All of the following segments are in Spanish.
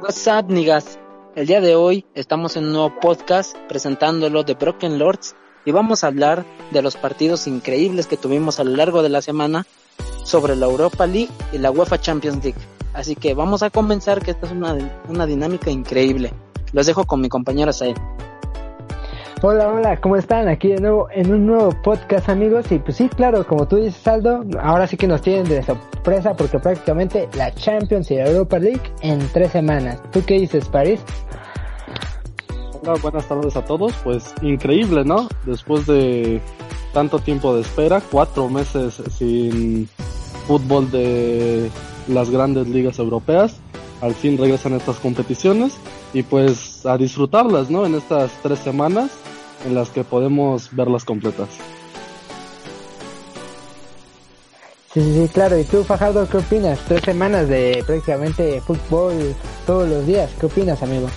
What's up, niggas? El día de hoy estamos en un nuevo podcast presentándolo de Broken Lords y vamos a hablar de los partidos increíbles que tuvimos a lo largo de la semana sobre la Europa League y la UEFA Champions League. Así que vamos a comenzar que esta es una, una dinámica increíble. Los dejo con mi compañero Sael. Hola, hola, ¿cómo están? Aquí de nuevo en un nuevo podcast, amigos. Y pues sí, claro, como tú dices, Aldo, ahora sí que nos tienen de sorpresa porque prácticamente la Champions y la Europa League en tres semanas. ¿Tú qué dices, París? Hola, buenas tardes a todos. Pues increíble, ¿no? Después de tanto tiempo de espera, cuatro meses sin fútbol de las grandes ligas europeas, al fin regresan estas competiciones y pues a disfrutarlas, ¿no? En estas tres semanas en las que podemos verlas completas. Sí, sí, sí, claro. ¿Y tú, Fajardo, qué opinas? Tres semanas de prácticamente fútbol todos los días. ¿Qué opinas, amigo?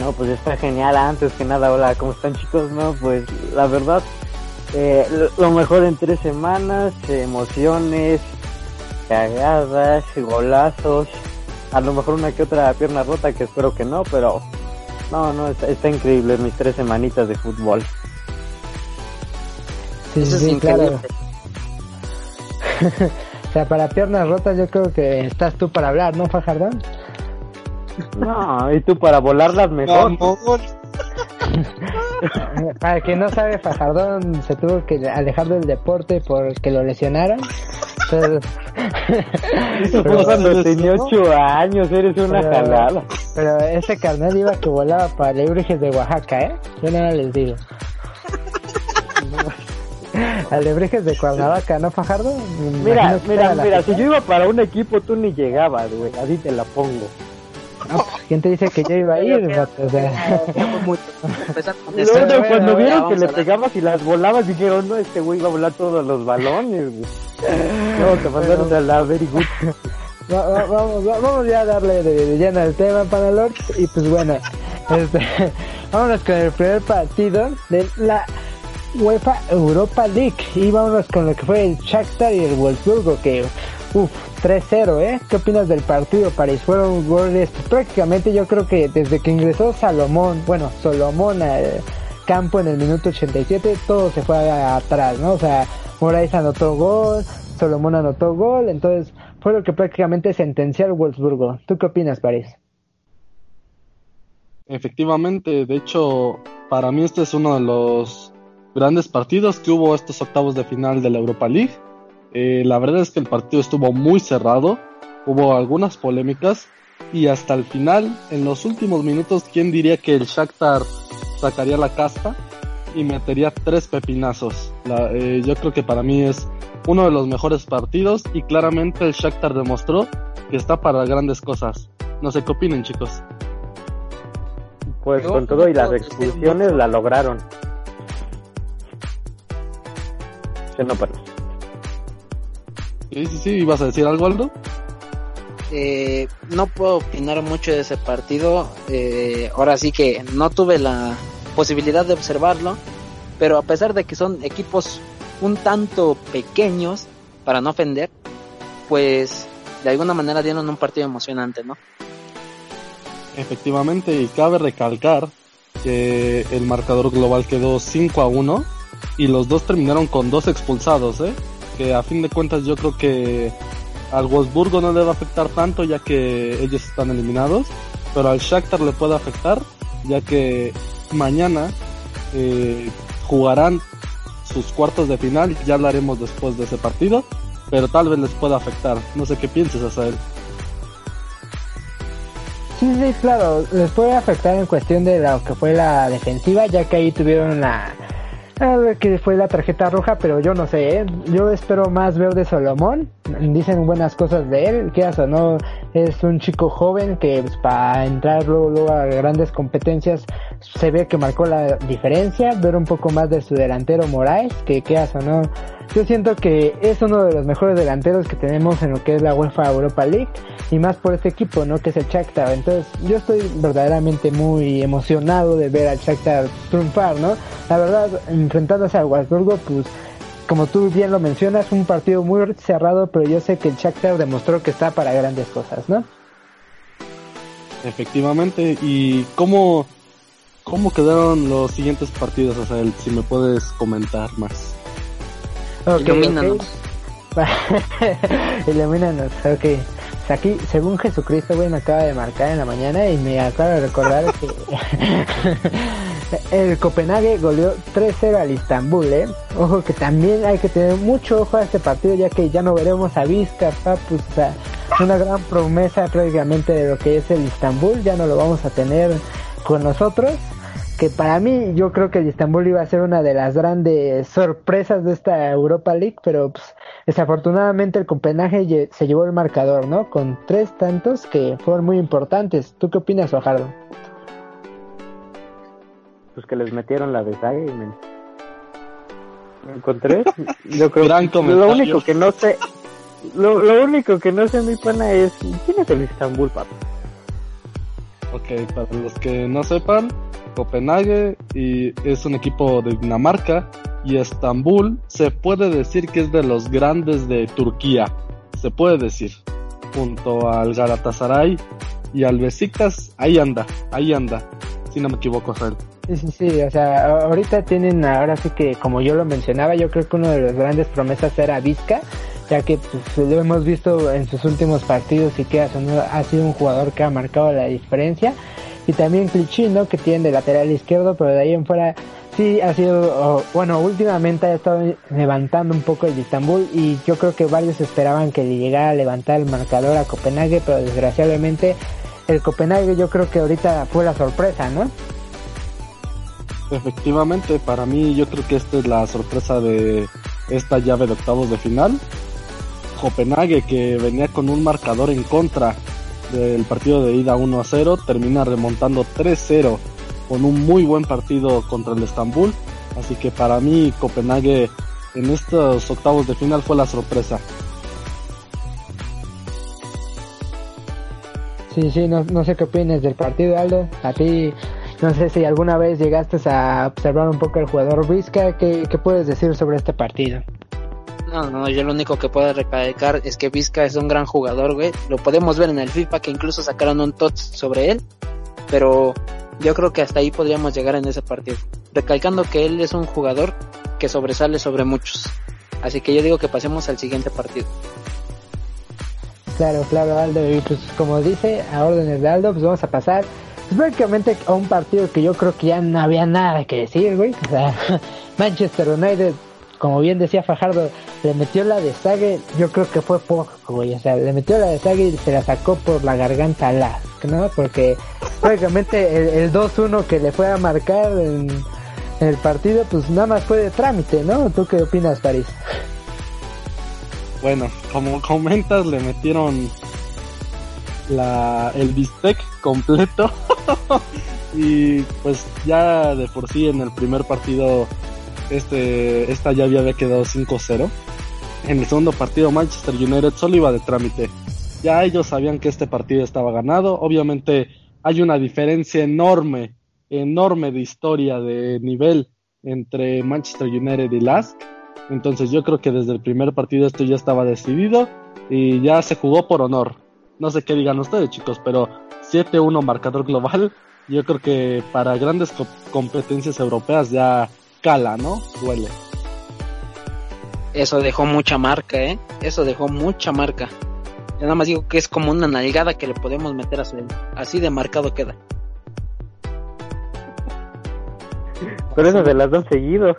No, pues está genial. Antes que nada, hola, ¿cómo están chicos? No, pues la verdad, eh, lo mejor en tres semanas, emociones, cagadas, golazos, a lo mejor una que otra pierna rota que espero que no, pero no, no, está, increíble mis tres semanitas de fútbol. Sí, Eso sí, claro. o sea, para piernas rotas yo creo que estás tú para hablar, ¿no, Fajardón? No, y tú para volarlas mejor. para quien no sabe, Fajardón se tuvo que alejar del deporte porque lo lesionaron. Cuando tenía 8 años, eres una jalada. Pero ese carnal iba que volaba para Alebrijes de Oaxaca, ¿eh? Yo no les digo. Alebrijes de Cuernavaca, ¿no, Fajardo? mira, mira, mira, si yo iba para un equipo, tú ni llegabas, güey. Así te la pongo. No, ¿Quién te dice que yo iba a ir? O sea. Luego, cuando vieron que le pegabas y las volabas, dijeron, no, este güey iba a volar todos los balones. No, te mandaron a la very good. vamos, vamos ya a darle de, lleno al tema, Panalor. Y pues bueno, este, vámonos con el primer partido de la UEFA Europa League. Y vámonos con lo que fue el Shakhtar y el Wolfsburgo, que Uf, 3-0, ¿eh? ¿Qué opinas del partido, París? Fueron goles, prácticamente yo creo que desde que ingresó Salomón, bueno, Solomón al campo en el minuto 87, todo se fue atrás, ¿no? O sea, Moraes anotó gol, Solomón anotó gol, entonces fue lo que prácticamente sentenció al Wolfsburgo. ¿Tú qué opinas, París? Efectivamente, de hecho, para mí este es uno de los grandes partidos que hubo estos octavos de final de la Europa League eh, la verdad es que el partido estuvo muy cerrado, hubo algunas polémicas y hasta el final, en los últimos minutos, ¿quién diría que el Shakhtar sacaría la casta y metería tres pepinazos? Eh, yo creo que para mí es uno de los mejores partidos y claramente el Shakhtar demostró que está para grandes cosas. No sé qué opinen, chicos. Pues con todo y las expulsiones la lograron. Se no, pero... Sí, sí, sí, ¿ibas a decir algo, Aldo? Eh, no puedo opinar mucho de ese partido. Eh, ahora sí que no tuve la posibilidad de observarlo, pero a pesar de que son equipos un tanto pequeños, para no ofender, pues de alguna manera dieron un partido emocionante, ¿no? Efectivamente, y cabe recalcar que el marcador global quedó 5 a 1 y los dos terminaron con dos expulsados, ¿eh? Que a fin de cuentas yo creo que al Wolfsburgo no le va a afectar tanto ya que ellos están eliminados, pero al Shakhtar le puede afectar ya que mañana eh, jugarán sus cuartos de final, ya hablaremos después de ese partido, pero tal vez les pueda afectar. No sé qué pienses, Asael. Sí, sí, claro, les puede afectar en cuestión de lo que fue la defensiva, ya que ahí tuvieron la que fue la tarjeta roja, pero yo no sé, ¿eh? yo espero más ver de Solomón. Dicen buenas cosas de él, que o no, es un chico joven que pues, para entrar luego, a grandes competencias se ve que marcó la diferencia. Ver un poco más de su delantero Moraes, que qué o no, yo siento que es uno de los mejores delanteros que tenemos en lo que es la UEFA Europa League y más por este equipo, ¿no? Que es el Shakhtar. Entonces, yo estoy verdaderamente muy emocionado de ver al Shakhtar triunfar, ¿no? La verdad, enfrentándose al Wolfsburgo, pues como tú bien lo mencionas, un partido muy cerrado, pero yo sé que el Shakhtar demostró que está para grandes cosas, ¿no? Efectivamente, ¿y cómo, cómo quedaron los siguientes partidos, o sea, si me puedes comentar más? Okay, Ilumínanos. Okay. Ilumínanos, ok. Aquí, según Jesucristo, güey, me acaba de marcar en la mañana y me acaba de recordar que el Copenhague goleó 3-0 al Istanbul, ¿eh? Ojo que también hay que tener mucho ojo a este partido, ya que ya no veremos a Vizca, Papus, o sea, una gran promesa prácticamente de lo que es el Istanbul, ya no lo vamos a tener con nosotros que para mí yo creo que el Istanbul iba a ser una de las grandes sorpresas de esta Europa League, pero pues, desafortunadamente el Copenhague se llevó el marcador, ¿no? Con tres tantos que fueron muy importantes. ¿Tú qué opinas, Fajardo? Pues que les metieron la desagüe y me... encontré. Yo creo lo único que no sé, lo, lo único que no sé mi pana es quién es el Istanbul, papá. Ok, para los que no sepan, Copenhague y es un equipo de Dinamarca y Estambul se puede decir que es de los grandes de Turquía, se puede decir, junto al Galatasaray y al Besiktas, ahí anda, ahí anda, si no me equivoco, Rafael. Sí, sí, sí, o sea, ahorita tienen, ahora sí que como yo lo mencionaba, yo creo que uno de los grandes promesas era Vizca, ya que pues, lo hemos visto en sus últimos partidos y que ha, ha sido un jugador que ha marcado la diferencia y también Clichy, Que tiene de lateral izquierdo, pero de ahí en fuera sí ha sido, bueno, últimamente ha estado levantando un poco el Istanbul y yo creo que varios esperaban que le llegara a levantar el marcador a Copenhague, pero desgraciadamente el Copenhague yo creo que ahorita fue la sorpresa, ¿no? Efectivamente, para mí yo creo que esta es la sorpresa de esta llave de octavos de final. Copenhague que venía con un marcador en contra del partido de ida 1 a 0, termina remontando 3-0 con un muy buen partido contra el Estambul. Así que para mí Copenhague en estos octavos de final fue la sorpresa. Sí, sí, no, no sé qué opinas del partido, Aldo. A ti, no sé si alguna vez llegaste a observar un poco el jugador Vizca. ¿Qué, qué puedes decir sobre este partido? No, no, yo lo único que puedo recalcar es que Vizca es un gran jugador, güey. Lo podemos ver en el FIFA que incluso sacaron un TOTS sobre él. Pero yo creo que hasta ahí podríamos llegar en ese partido. Recalcando que él es un jugador que sobresale sobre muchos. Así que yo digo que pasemos al siguiente partido. Claro, claro, Aldo. Y pues como dice, a órdenes de Aldo, pues vamos a pasar pues, prácticamente a un partido que yo creo que ya no había nada que decir, güey. O sea, Manchester United como bien decía Fajardo, le metió la de Sage, yo creo que fue poco, güey. O sea, le metió la de Sage y se la sacó por la garganta a la, ¿no? Porque prácticamente el, 2-1 que le fue a marcar en, el partido, pues nada más fue de trámite, ¿no? ¿Tú qué opinas, París? Bueno, como comentas, le metieron la, el bistec completo. y pues ya de por sí en el primer partido este, esta llave había quedado 5-0. En el segundo partido Manchester United solo iba de trámite. Ya ellos sabían que este partido estaba ganado. Obviamente hay una diferencia enorme, enorme de historia, de nivel entre Manchester United y Lask. Entonces yo creo que desde el primer partido esto ya estaba decidido y ya se jugó por honor. No sé qué digan ustedes chicos, pero 7-1 marcador global. Yo creo que para grandes competencias europeas ya cala, ¿no? Duele. Eso dejó mucha marca, ¿eh? Eso dejó mucha marca. Yo nada más digo que es como una nalgada que le podemos meter a su... Así de marcado queda. Por eso se las dos seguidos.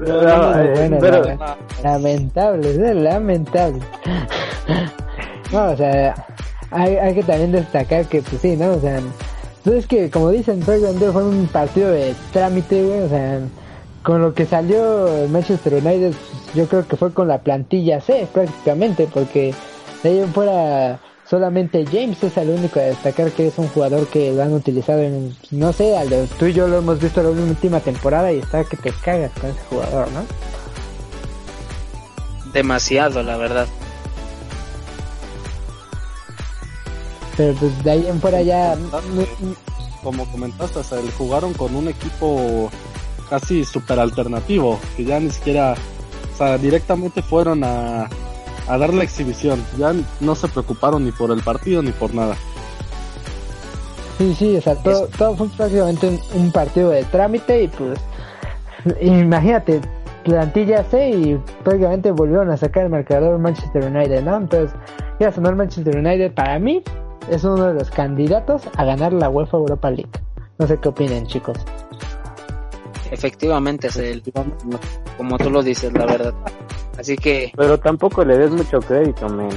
no, pero... lamentable, es lamentable. No, o sea, hay, hay que también destacar que, pues sí, ¿no? O sea, entonces que, como dicen, fue un partido de trámite, güey, o sea, con lo que salió Manchester United, pues, yo creo que fue con la plantilla C prácticamente, porque de ahí en fuera solamente James es el único a destacar que es un jugador que lo han utilizado en, no sé, tú y yo lo hemos visto la última temporada y está que te cagas con ese jugador, ¿no? Demasiado, la verdad. Pero pues de ahí en fuera ya... Como comentaste, o sea, jugaron con un equipo casi super alternativo, que ya ni siquiera, o sea, directamente fueron a, a dar la exhibición. Ya no se preocuparon ni por el partido ni por nada. Sí, sí, o sea, todo, todo fue prácticamente un, partido de trámite y pues imagínate, plantilla C y prácticamente volvieron a sacar el marcador Manchester United, ¿no? Entonces, ya sonar Manchester United para mí es uno de los candidatos a ganar la UEFA Europa League. No sé qué opinen, chicos. Efectivamente, es el, como tú lo dices, la verdad. Así que... Pero tampoco le des mucho crédito, men.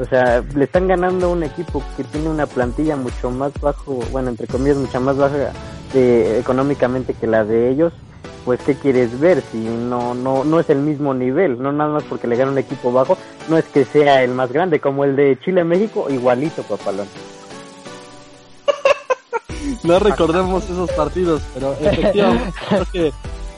O sea, le están ganando un equipo que tiene una plantilla mucho más bajo, bueno, entre comillas, mucho más baja de, económicamente que la de ellos. Pues, ¿qué quieres ver? Si no, no, no es el mismo nivel, no nada más porque le gana un equipo bajo, no es que sea el más grande, como el de Chile-México, igualito, papalón. no recordemos esos partidos, pero efectivamente creo que,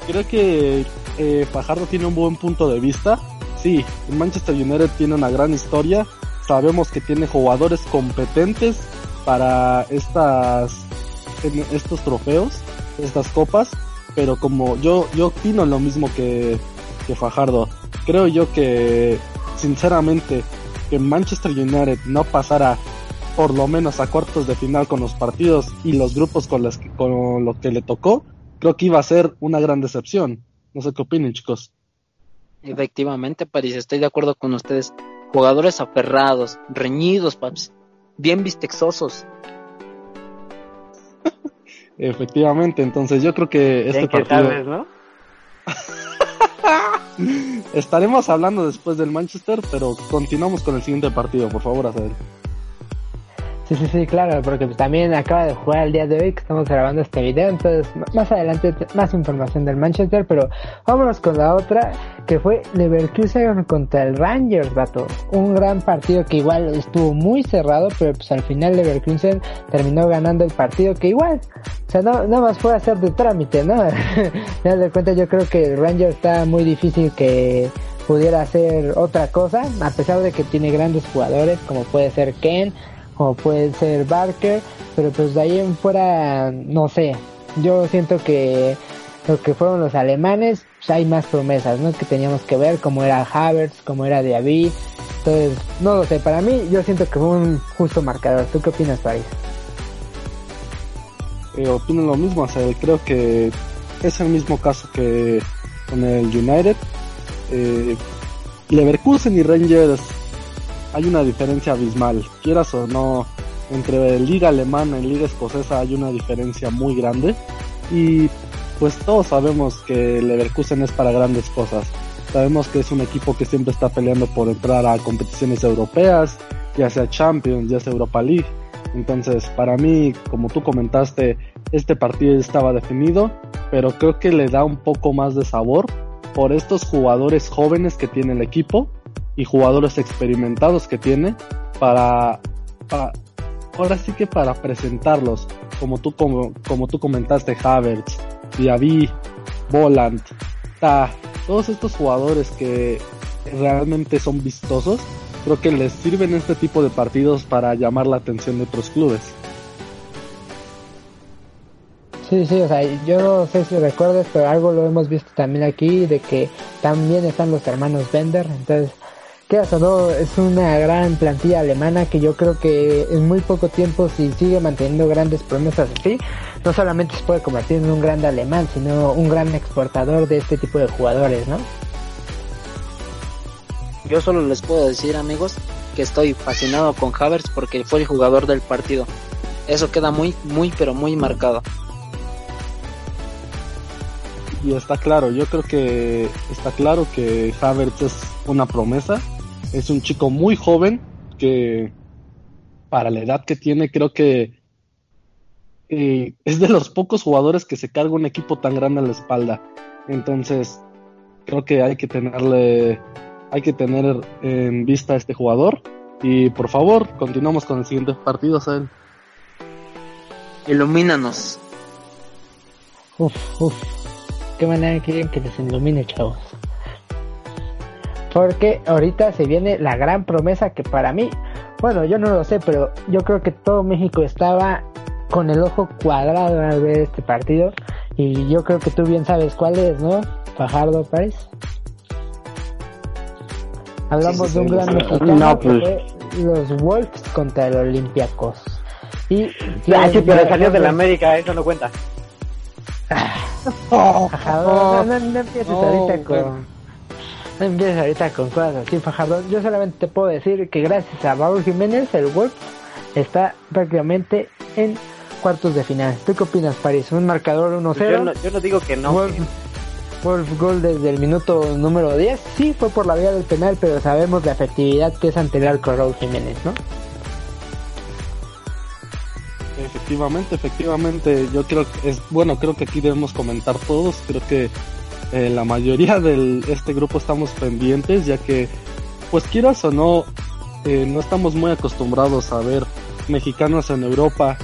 creo que eh, Fajardo tiene un buen punto de vista. Sí, Manchester United tiene una gran historia. Sabemos que tiene jugadores competentes para estas estos trofeos, estas copas, pero como yo yo opino lo mismo que, que Fajardo. Creo yo que sinceramente que Manchester United no pasara por lo menos a cuartos de final con los partidos y los grupos con los que, con lo que le tocó, creo que iba a ser una gran decepción. No sé qué opinan, chicos. Efectivamente, París, estoy de acuerdo con ustedes. Jugadores aferrados, reñidos, paps, bien vistexosos. Efectivamente, entonces yo creo que este partido... ¿no? Estaremos hablando después del Manchester, pero continuamos con el siguiente partido, por favor, Adel. Sí, sí, sí, claro, porque también acaba de jugar el día de hoy que estamos grabando este video, entonces más adelante más información del Manchester, pero vámonos con la otra que fue Leverkusen contra el Rangers, vato. Un gran partido que igual estuvo muy cerrado, pero pues al final Leverkusen terminó ganando el partido que igual, o sea, no, nada más fue hacer de trámite, ¿no? ya de cuenta yo creo que el Rangers está muy difícil que pudiera hacer otra cosa, a pesar de que tiene grandes jugadores como puede ser Ken, como puede ser Barker, pero pues de ahí en fuera, no sé, yo siento que lo que fueron los alemanes, pues hay más promesas, ¿no? Que teníamos que ver, como era Havertz, como era Diaby, entonces, no lo sé, para mí yo siento que fue un justo marcador. ¿Tú qué opinas, Paris? Eh, opino lo mismo, o sea, creo que es el mismo caso que con el United. Eh, Leverkusen y Rangers hay una diferencia abismal. Quieras o no, entre liga alemana y liga escocesa hay una diferencia muy grande. Y pues todos sabemos que Leverkusen es para grandes cosas. Sabemos que es un equipo que siempre está peleando por entrar a competiciones europeas, ya sea Champions, ya sea Europa League. Entonces, para mí, como tú comentaste, este partido estaba definido, pero creo que le da un poco más de sabor por estos jugadores jóvenes que tiene el equipo y jugadores experimentados que tiene para, ahora sí que para presentarlos como tú como, como tú comentaste Havertz, Diaby, Volant, Ta, todos estos jugadores que realmente son vistosos, creo que les sirven este tipo de partidos para llamar la atención de otros clubes. Sí, sí, o sea, yo no sé si recuerdas, pero algo lo hemos visto también aquí, de que también están los hermanos Bender, entonces no, es una gran plantilla alemana que yo creo que en muy poco tiempo, si sigue manteniendo grandes promesas así, no solamente se puede convertir en un gran alemán, sino un gran exportador de este tipo de jugadores, ¿no? Yo solo les puedo decir, amigos, que estoy fascinado con Havertz porque fue el jugador del partido. Eso queda muy, muy, pero muy marcado. Y está claro, yo creo que está claro que Havertz es una promesa es un chico muy joven que para la edad que tiene creo que eh, es de los pocos jugadores que se carga un equipo tan grande a la espalda. Entonces creo que hay que tenerle, hay que tener en vista a este jugador. Y por favor, continuamos con el siguiente partido, Sael. Ilumínanos. Uf, uf. Qué manera quieren que les ilumine, chavos. Porque ahorita se viene la gran promesa que para mí, bueno, yo no lo sé, pero yo creo que todo México estaba con el ojo cuadrado al ver este partido. Y yo creo que tú bien sabes cuál es, ¿no? Fajardo Pérez. Hablamos de un gran mexicano No, que pues. fue los Wolves contra el Olympiacos. Y Ah, sí, pero salió de la América, eso no cuenta. Ajá, no, no, no empieces No, ahorita con. No empieces ahorita con cosas así, Fajardo. Yo solamente te puedo decir que gracias a Raúl Jiménez, el Wolf está prácticamente en cuartos de final. ¿Tú qué opinas, París? ¿Un marcador 1-0? Pues Yo no, yo no digo que no. Wolf, Wolf gol desde el minuto número 10. Sí, fue por la vía del penal, pero sabemos la efectividad que es anterior con Raúl Jiménez, ¿no? Efectivamente, efectivamente, yo creo que es bueno, creo que aquí debemos comentar todos, creo que eh, la mayoría de este grupo estamos pendientes, ya que, pues quieras o no, eh, no estamos muy acostumbrados a ver mexicanos en Europa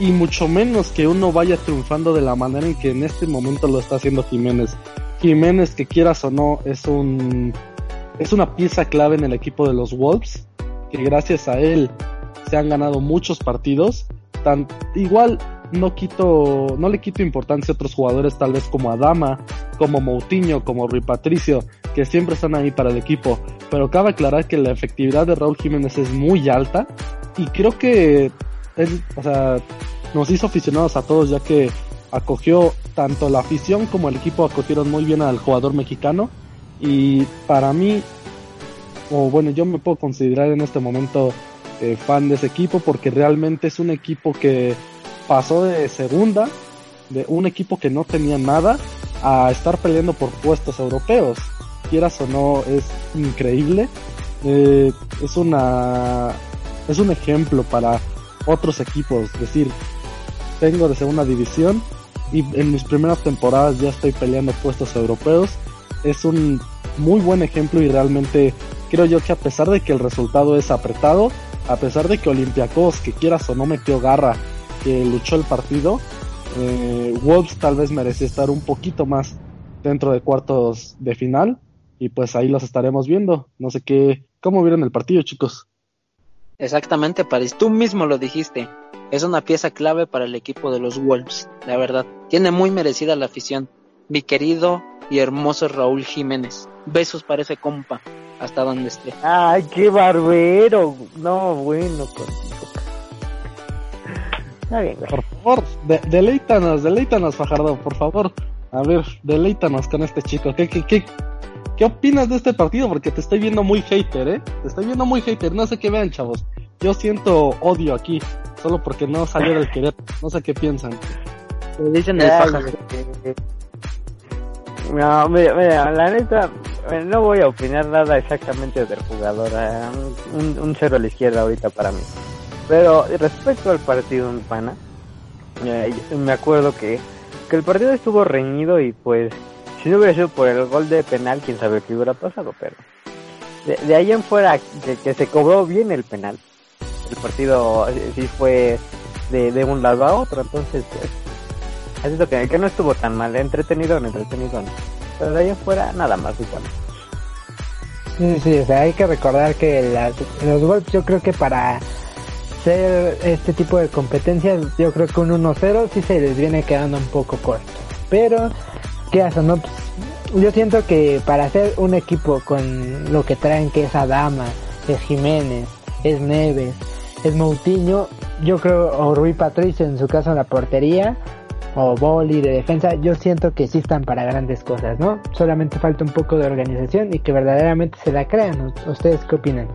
y mucho menos que uno vaya triunfando de la manera en que en este momento lo está haciendo Jiménez. Jiménez, que quieras o no, es un es una pieza clave en el equipo de los Wolves, que gracias a él se han ganado muchos partidos. Tan, igual no quito, no le quito importancia a otros jugadores tal vez como Adama, como Moutinho, como Rui Patricio, que siempre están ahí para el equipo. Pero cabe aclarar que la efectividad de Raúl Jiménez es muy alta y creo que él, o sea, nos hizo aficionados a todos ya que acogió tanto la afición como el equipo acogieron muy bien al jugador mexicano y para mí o bueno yo me puedo considerar en este momento eh, fan de ese equipo porque realmente es un equipo que pasó de segunda de un equipo que no tenía nada a estar peleando por puestos europeos. Quieras o no es increíble. Eh, es una es un ejemplo para otros equipos. Decir vengo de segunda división y en mis primeras temporadas ya estoy peleando puestos europeos. Es un muy buen ejemplo y realmente creo yo que a pesar de que el resultado es apretado, a pesar de que Olympiacos, que quieras o no metió garra, que luchó el partido, eh, Wolves tal vez merecía estar un poquito más dentro de cuartos de final y pues ahí los estaremos viendo. No sé qué, cómo vieron el partido chicos. Exactamente, París. Tú mismo lo dijiste. Es una pieza clave para el equipo de los Wolves, la verdad. Tiene muy merecida la afición. Mi querido y hermoso Raúl Jiménez. Besos para ese compa, hasta donde esté. Ay, qué barbero. No, bueno, contigo. Está bien, güey. Por favor, de- deleítanos, deleítanos, Fajardo, por favor. A ver, deleítanos con este chico. ¿Qué, qué, qué, qué opinas de este partido? Porque te estoy viendo muy hater, ¿eh? Te estoy viendo muy hater. No sé qué vean, chavos. Yo siento odio aquí, solo porque no salió del querer. No sé qué piensan. Dicen el eh, No, mira, mira, la neta, eh, no voy a opinar nada exactamente del jugador. eh, Un, un cero a la izquierda ahorita para mí. Pero respecto al partido, mi pana, eh, me acuerdo que, que el partido estuvo reñido y pues, si no hubiera sido por el gol de penal, quién sabe qué hubiera pasado, pero de, de ahí en fuera, que, que se cobró bien el penal. El partido eh, sí fue de, de un lado a otro, entonces, pues, es lo que, que no estuvo tan mal, entretenido, entretenido. Pero de ahí afuera, nada más igual. Sí, sí, o sea, hay que recordar que las, los Wolves yo creo que para ser este tipo de competencias, yo creo que un 1-0 sí se les viene quedando un poco corto. Pero, ¿qué hacen? No? Pues, yo siento que para hacer un equipo con lo que traen, que es Adama, es Jiménez, es Neves, es Moutinho, yo creo, o Rui Patricio en su caso en la portería, o Boli de defensa, yo siento que sí están para grandes cosas, ¿no? Solamente falta un poco de organización y que verdaderamente se la crean. ¿Ustedes qué opinan?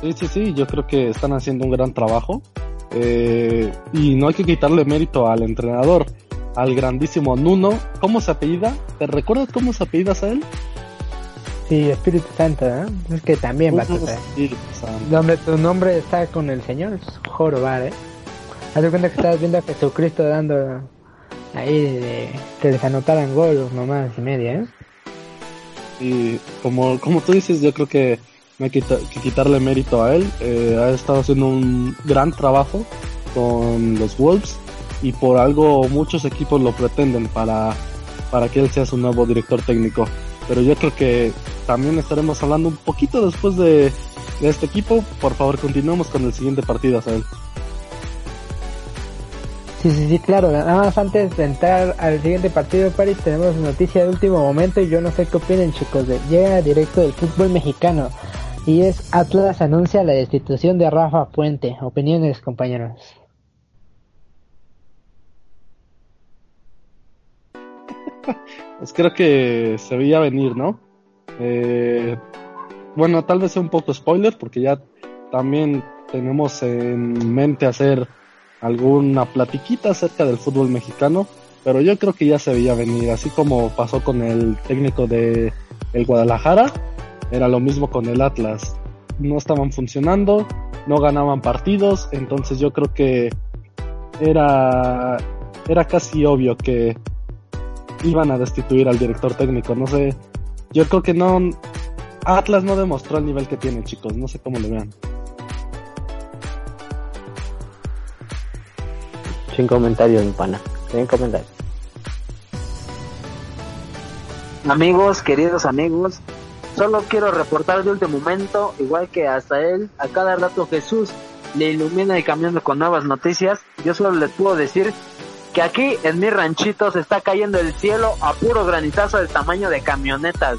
Sí, sí, sí, yo creo que están haciendo un gran trabajo. Eh, y no hay que quitarle mérito al entrenador, al grandísimo Nuno. ¿Cómo se apellida? ¿Te recuerdas cómo se apellida a él? Sí, Espíritu Santo, ¿eh? Es que también va a. Donde tu nombre está con el Señor, es jorobar, ¿eh? Haz de cuenta que estabas viendo a Jesucristo dando ahí de, que les anotaran gol o mamás y media, ¿eh? Y como, como tú dices, yo creo que no hay que, quita- que quitarle mérito a él. Eh, ha estado haciendo un gran trabajo con los Wolves y por algo muchos equipos lo pretenden para, para que él sea su nuevo director técnico. Pero yo creo que también estaremos hablando un poquito después de, de este equipo. Por favor, continuemos con el siguiente partido, Asael. Sí, sí, sí, claro. Nada más antes de entrar al siguiente partido, París, tenemos noticia de último momento y yo no sé qué opinen, chicos. De, llega directo del fútbol mexicano y es Atlas anuncia la destitución de Rafa Puente. Opiniones, compañeros. pues creo que se veía venir, ¿no? Eh, bueno, tal vez sea un poco spoiler porque ya también tenemos en mente hacer alguna platiquita acerca del fútbol mexicano, pero yo creo que ya se veía venir, así como pasó con el técnico de el Guadalajara, era lo mismo con el Atlas. No estaban funcionando, no ganaban partidos, entonces yo creo que era era casi obvio que iban a destituir al director técnico, no sé. Yo creo que no Atlas no demostró el nivel que tiene, chicos, no sé cómo lo vean. Sin comentarios, mi pana. Sin comentarios. Amigos, queridos amigos, solo quiero reportar de último momento, igual que hasta él, a cada rato Jesús le ilumina y cambiando con nuevas noticias. Yo solo les puedo decir que aquí en mi ranchito se está cayendo el cielo a puro granizazo del tamaño de camionetas.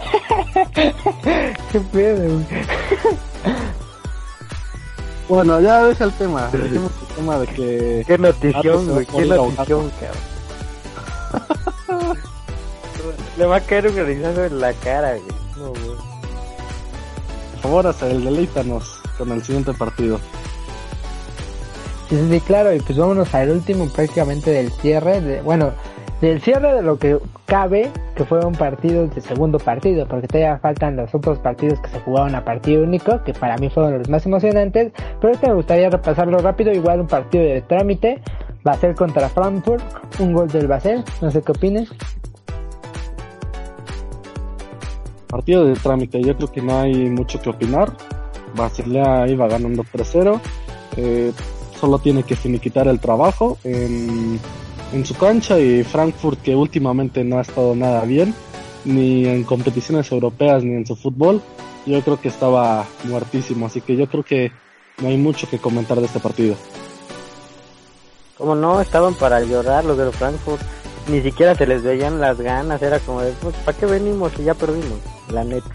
Qué pedo, Bueno, ya deja el tema. Dejemos el tema de que. Qué notición, güey. Qué notición, cabrón. Le va a caer un granizazo en la cara, güey. No, güey. Por favor, hasta el deleítanos con el siguiente partido. Sí, sí, claro, y pues vámonos al último prácticamente del cierre, de, bueno, del cierre de lo que cabe, que fueron partidos de segundo partido, porque todavía faltan los otros partidos que se jugaron a partido único, que para mí fueron los más emocionantes, pero este me gustaría repasarlo rápido, igual un partido de trámite, va a ser contra Frankfurt, un gol del Basel, no sé qué opines. Partido de trámite, yo creo que no hay mucho que opinar. Basilea iba ganando 3-0. Eh, solo tiene que finiquitar el trabajo en, en su cancha y Frankfurt que últimamente no ha estado nada bien, ni en competiciones europeas ni en su fútbol, yo creo que estaba muertísimo, así que yo creo que no hay mucho que comentar de este partido. Como no, estaban para llorar los de Frankfurt. Ni siquiera se les veían las ganas. Era como de, pues, ¿para qué venimos si ya perdimos? La neta.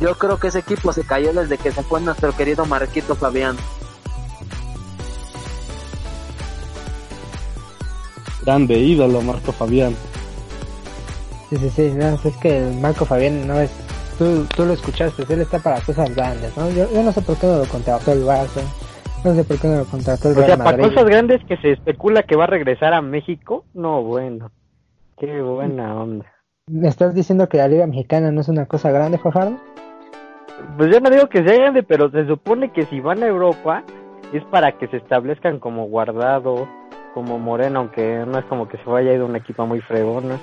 Yo creo que ese equipo se cayó desde que se fue nuestro querido Marquito Fabián. Grande ídolo, Marco Fabián. Sí, sí, sí, no, es que el Marco Fabián no es, tú, tú lo escuchaste, él está para cosas grandes, ¿no? Yo, yo no sé por qué no lo contrató el Barça, no sé por qué no lo contrató el O sea, para cosas grandes que se especula que va a regresar a México. No, bueno. Qué buena onda. ¿Me estás diciendo que la Liga Mexicana no es una cosa grande, Fajardo? Pues yo no digo que sea grande, pero se supone que si van a Europa es para que se establezcan como guardado, como Moreno, aunque no es como que se vaya a ir a un equipo muy fregona.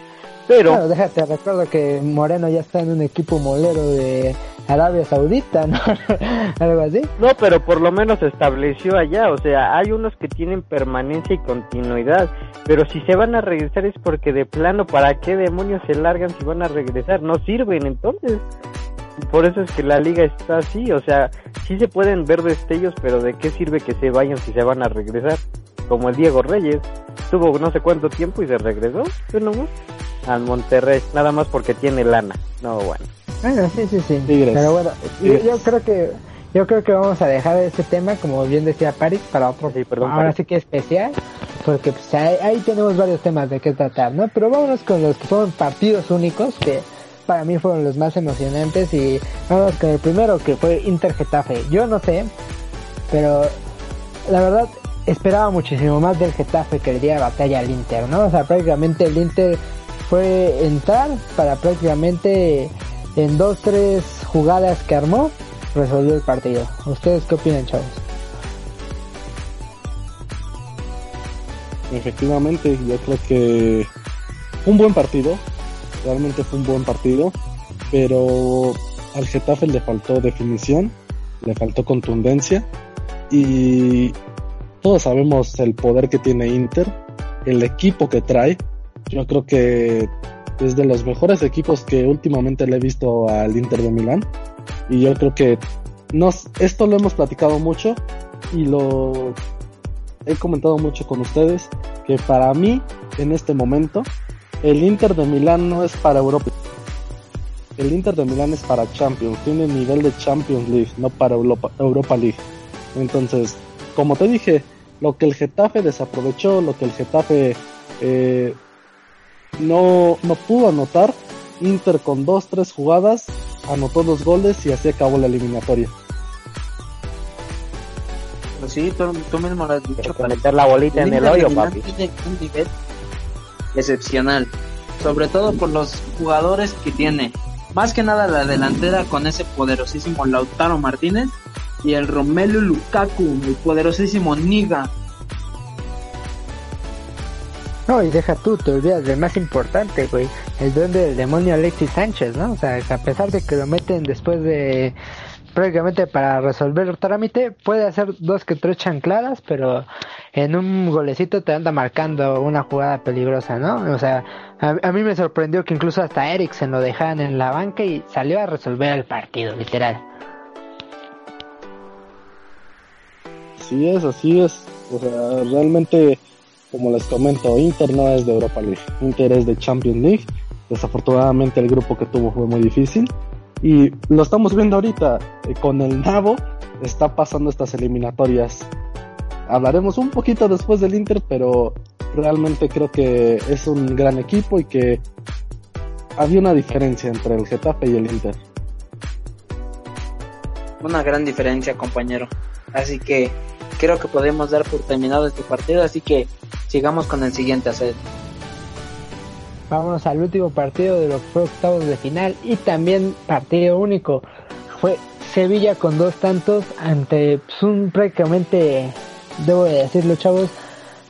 Pero Claro, déjate, recuerdo que Moreno ya está en un equipo molero de Arabia Saudita, ¿no? Algo así. No, pero por lo menos se estableció allá, o sea, hay unos que tienen permanencia y continuidad, pero si se van a regresar es porque de plano, ¿para qué demonios se largan si van a regresar? No sirven, entonces. Por eso es que la liga está así, o sea, sí se pueden ver destellos, pero ¿de qué sirve que se vayan si se van a regresar? Como el Diego Reyes, tuvo no sé cuánto tiempo y se regresó, pero no, al Monterrey, nada más porque tiene lana. No, bueno. Bueno, sí, sí, sí. Tigres. Pero bueno, yo, creo que yo creo que vamos a dejar este tema, como bien decía Paris, para otro. Sí, perdón, ahora Paris. sí que especial, porque pues, ahí, ahí tenemos varios temas de qué tratar, ¿no? Pero vámonos con los que fueron partidos únicos, que para mí fueron los más emocionantes y vamos con el primero que fue Inter Getafe. Yo no sé, pero la verdad esperaba muchísimo más del Getafe que el día de batalla al Inter, ¿no? O sea, prácticamente el Inter fue entrar para prácticamente en dos, tres jugadas que armó, resolvió el partido. ¿Ustedes qué opinan, chavos? Efectivamente, yo creo que un buen partido, realmente fue un buen partido, pero al Getafe le faltó definición, le faltó contundencia y todos sabemos el poder que tiene Inter, el equipo que trae. Yo creo que es de los mejores equipos que últimamente le he visto al Inter de Milán y yo creo que nos, esto lo hemos platicado mucho y lo he comentado mucho con ustedes, que para mí, en este momento, el Inter de Milán no es para Europa. El Inter de Milán es para Champions, tiene nivel de Champions League, no para Europa, Europa League. Entonces, como te dije, lo que el Getafe desaprovechó, lo que el Getafe eh, no, no pudo anotar, Inter con dos, tres jugadas, anotó dos goles y así acabó la eliminatoria. Pues sí, tú, mismo lo has dicho. Para meter la bolita en el hoyo, papi. Tiene un nivel excepcional, sobre todo por los jugadores que tiene. Más que nada la delantera con ese poderosísimo Lautaro Martínez y el Romelu Lukaku, el poderosísimo Niga. No, y deja tú, te olvidas del más importante, güey, el duende del demonio Alexis Sánchez, ¿no? O sea, a pesar de que lo meten después de prácticamente para resolver el trámite, puede hacer dos que tres chancladas, pero en un golecito te anda marcando una jugada peligrosa, ¿no? O sea, a, a mí me sorprendió que incluso hasta Eriksen lo dejaban en la banca y salió a resolver el partido, literal. Así es, así es. O sea, realmente, como les comento, Inter no es de Europa League. Inter es de Champions League. Desafortunadamente el grupo que tuvo fue muy difícil. Y lo estamos viendo ahorita eh, con el Nabo. Está pasando estas eliminatorias. Hablaremos un poquito después del Inter, pero realmente creo que es un gran equipo y que había una diferencia entre el Getafe y el Inter. Una gran diferencia, compañero. Así que creo que podemos dar por terminado este partido, así que sigamos con el siguiente hacer. Vámonos al último partido de los octavos de final y también partido único. Fue Sevilla con dos tantos ante pues, un prácticamente, debo de decirlo chavos,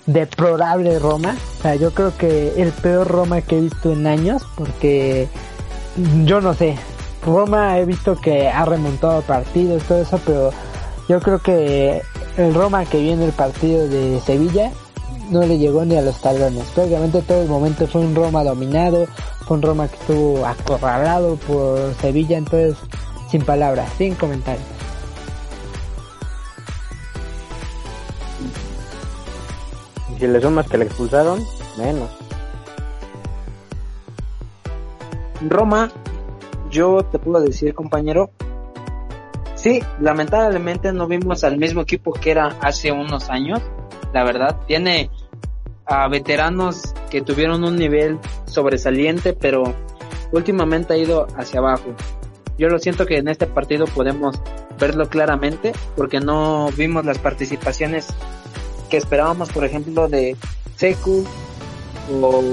deplorable Roma. O sea, yo creo que el peor Roma que he visto en años porque yo no sé. Roma he visto que ha remontado partidos, todo eso, pero yo creo que el Roma que viene el partido de Sevilla no le llegó ni a los talones. Prácticamente todo el momento fue un Roma dominado, fue un Roma que estuvo acorralado por Sevilla, entonces sin palabras, sin comentarios. Si le sumas que le expulsaron, menos. Roma, yo te puedo decir, compañero, Sí, lamentablemente no vimos al mismo equipo que era hace unos años. La verdad, tiene a veteranos que tuvieron un nivel sobresaliente, pero últimamente ha ido hacia abajo. Yo lo siento que en este partido podemos verlo claramente, porque no vimos las participaciones que esperábamos, por ejemplo, de Seku o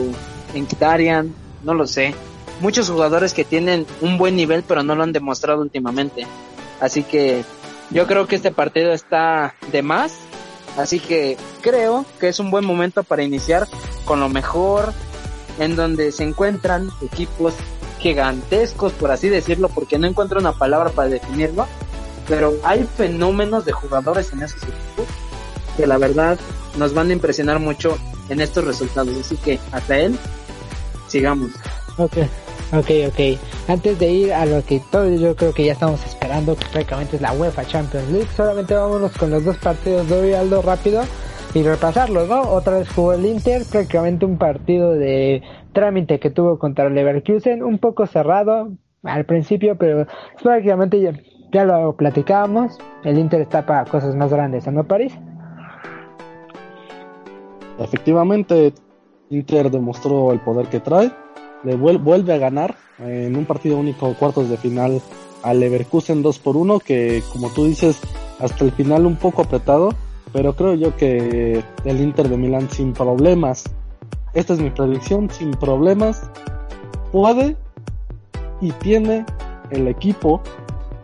Enquitarian, no lo sé. Muchos jugadores que tienen un buen nivel, pero no lo han demostrado últimamente. Así que yo creo que este partido está de más. Así que creo que es un buen momento para iniciar con lo mejor en donde se encuentran equipos gigantescos, por así decirlo, porque no encuentro una palabra para definirlo, pero hay fenómenos de jugadores en esos equipos que la verdad nos van a impresionar mucho en estos resultados. Así que hasta él, sigamos. Ok, ok, ok. Antes de ir a lo que todos yo creo que ya estamos esperando, que prácticamente es la UEFA Champions League, solamente vámonos con los dos partidos de hoy, Aldo, rápido, y repasarlos, ¿no? Otra vez jugó el Inter, prácticamente un partido de trámite que tuvo contra Leverkusen, un poco cerrado al principio, pero prácticamente ya, ya lo platicábamos, el Inter está para cosas más grandes, ¿no, París? Efectivamente, Inter demostró el poder que trae, le vuelve a ganar en un partido único, cuartos de final, al Leverkusen 2 por 1, que como tú dices, hasta el final un poco apretado, pero creo yo que el Inter de Milán sin problemas, esta es mi predicción, sin problemas, puede y tiene el equipo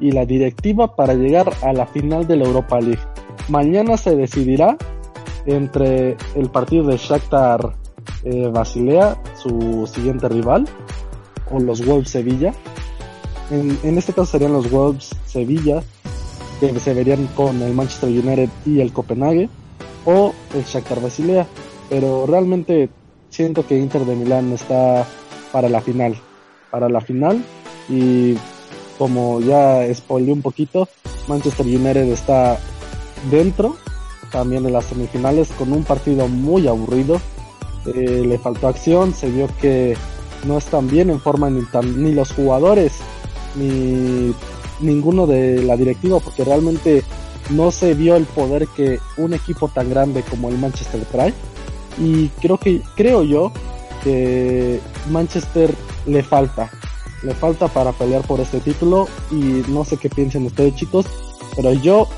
y la directiva para llegar a la final de la Europa League. Mañana se decidirá entre el partido de Shakhtar eh, Basilea, su siguiente rival, o los Wolves Sevilla. En, este caso serían los Wolves Sevilla, que se verían con el Manchester United y el Copenhague, o el Shakhtar Basilea. Pero realmente siento que Inter de Milán está para la final, para la final y como ya spoilé un poquito, Manchester United está dentro, también en las semifinales, con un partido muy aburrido. Eh, le faltó acción, se vio que no están bien en forma ni, ni los jugadores ni ninguno de la directiva, porque realmente no se vio el poder que un equipo tan grande como el Manchester trae. Y creo que, creo yo, que Manchester le falta, le falta para pelear por este título y no sé qué piensen ustedes chicos, pero yo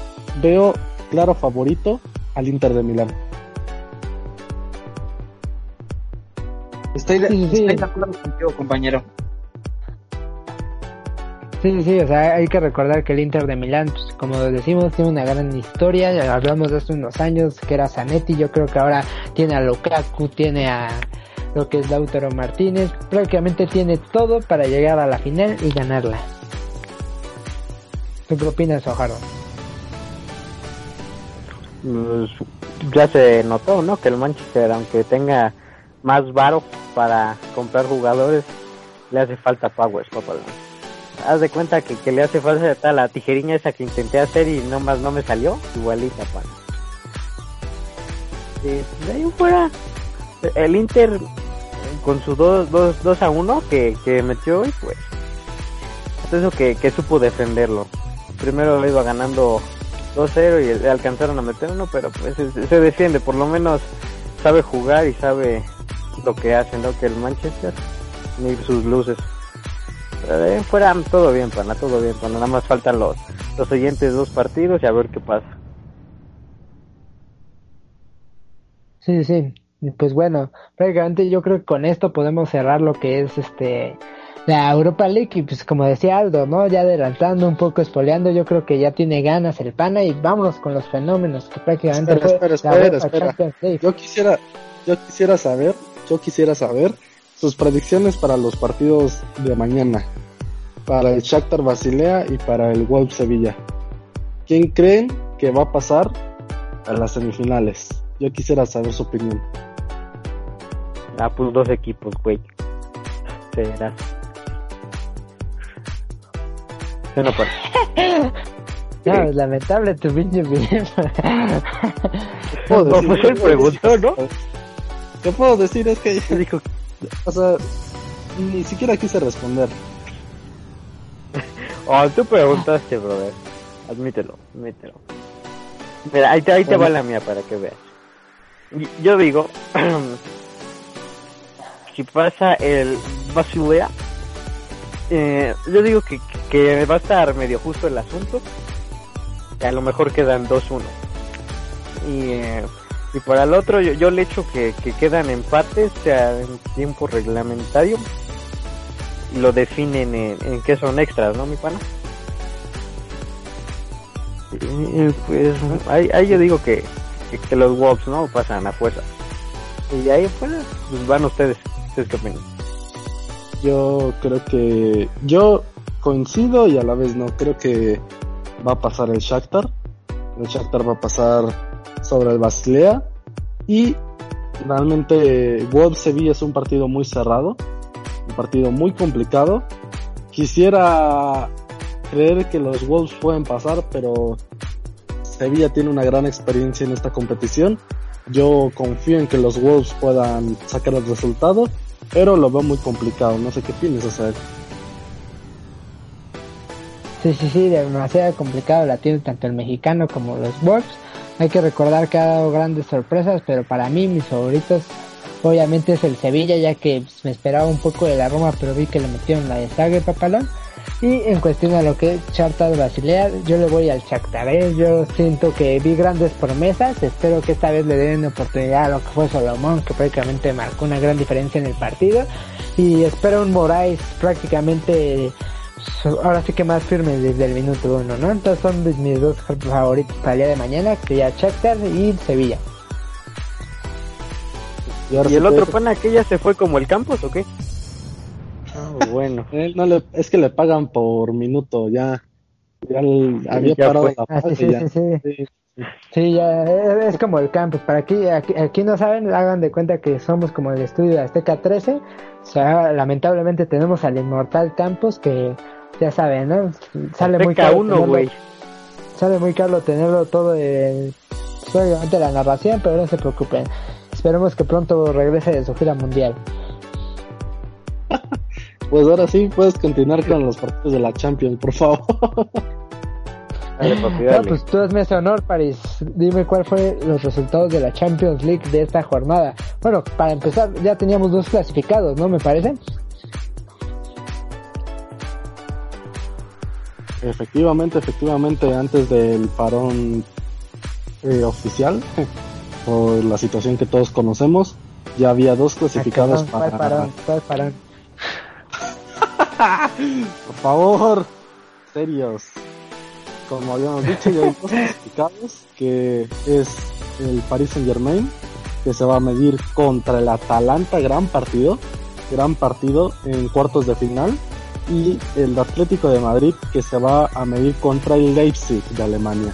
veo claro favorito al Inter de Milán. Estoy de, estoy de acuerdo contigo, compañero. Sí, sí, o sea, hay que recordar que el Inter de Milán, pues, como decimos, tiene una gran historia. Ya hablamos de hace unos años que era Zanetti. Yo creo que ahora tiene a Lukaku, tiene a lo que es Lautaro Martínez. Prácticamente tiene todo para llegar a la final y ganarla. ¿Tú qué opinas, Ojaro? Pues, ya se notó, ¿no? Que el Manchester, aunque tenga más varo para comprar jugadores, le hace falta powers, papá haz de cuenta que, que le hace falta la tijeriña esa que intenté hacer y nomás no me salió, igualita, pa. de ahí fuera, el Inter con su 2 dos, dos, a 1 que, que metió y pues eso que, que supo defenderlo. Primero iba ganando 2-0 y le alcanzaron a meter uno, pero pues se, se, defiende, por lo menos sabe jugar y sabe lo que hace, ¿no? Que el Manchester, ni sus luces. Eh, fuera todo bien, pana, todo bien, pana. Nada más faltan los, los siguientes dos partidos y a ver qué pasa. Sí, sí. Pues bueno, prácticamente yo creo que con esto podemos cerrar lo que es este la Europa League y pues como decía Aldo, ¿no? Ya adelantando un poco, espoleando, yo creo que ya tiene ganas el pana y vámonos con los fenómenos que prácticamente espera, espera, espera, espera. Yo quisiera, yo quisiera saber, yo quisiera saber sus predicciones para los partidos de mañana, para el Shakhtar Basilea y para el Wolf Sevilla. ¿Quién creen que va a pasar a las semifinales? Yo quisiera saber su opinión. Ah, pues dos equipos, güey. Será. Se no puede. No, es lamentable tu pinche opinión. ¿Puedo no, pues él preguntó, ¿no? ¿Qué puedo decir? Es que dijo o sea, ni siquiera quise responder. oh, tú preguntaste, brother. Admítelo, admítelo. Mira, ahí te, ahí te va la mía para que veas. Yo digo, si pasa el Basilea, eh, yo digo que, que va a estar medio justo el asunto. Que a lo mejor quedan 2-1. Y eh, y para el otro yo, yo le echo que, que quedan empates sea en tiempo reglamentario y lo definen en, en que son extras, ¿no, mi pana? Pues ahí, ahí, yo digo que, que, los Wolves no pasan a fuerza. Y ahí pues, pues van ustedes. ¿Ustedes qué opinan? Yo creo que yo coincido y a la vez no. Creo que va a pasar el Shakhtar. El Shakhtar va a pasar sobre el Basilea y realmente Wolves Sevilla es un partido muy cerrado, un partido muy complicado. Quisiera creer que los Wolves pueden pasar, pero Sevilla tiene una gran experiencia en esta competición. Yo confío en que los Wolves puedan sacar el resultado, pero lo veo muy complicado. No sé qué piensas, hacer. Sí, sí, sí, demasiado complicado la tiene tanto el mexicano como los Wolves. Hay que recordar que ha dado grandes sorpresas, pero para mí mis favoritos obviamente es el Sevilla, ya que me esperaba un poco de la Roma, pero vi que le metieron la de Zague Papalón. Y en cuestión a lo que es Charta Basilea, yo le voy al Shakhtar. ¿eh? Yo siento que vi grandes promesas. Espero que esta vez le den oportunidad a lo que fue Solomón, que prácticamente marcó una gran diferencia en el partido. Y espero un Moraes prácticamente ahora sí que más firme desde el minuto uno, ¿no? Entonces son mis dos favoritos para el día de mañana, que sería Shakhtar y Sevilla. ¿Y, el otro pana que ya se fue como el Campos o qué? Oh, bueno. no le, es que le pagan por minuto, ya, ya había parado la ah, sí, sí, sí, sí, ya es, como el campus. Para aquí, aquí, aquí, no saben, hagan de cuenta que somos como el estudio de Azteca 13. O sea, lamentablemente tenemos al inmortal Campos que ya saben, ¿no? Sale muy caro. uno, güey. sale muy caro tenerlo todo en solamente la narración, pero no se preocupen. Esperemos que pronto regrese de su gira mundial. Pues ahora sí, puedes continuar con los partidos de la Champions, por favor. Dale, papi, No, dale. pues tú hazme ese honor, Paris. Dime cuál fue los resultados de la Champions League de esta jornada. Bueno, para empezar, ya teníamos dos clasificados, ¿no? Me parece. Efectivamente, efectivamente, antes del parón eh, oficial, por la situación que todos conocemos, ya había dos clasificados Ah, ¿Cuál para... parón? ¿Cuál parón? Por favor, serios. Como habíamos dicho, ya hay dos clasificados, que es el Paris Saint Germain, que se va a medir contra el Atalanta, gran partido, gran partido en cuartos de final, y el Atlético de Madrid, que se va a medir contra el Leipzig de Alemania.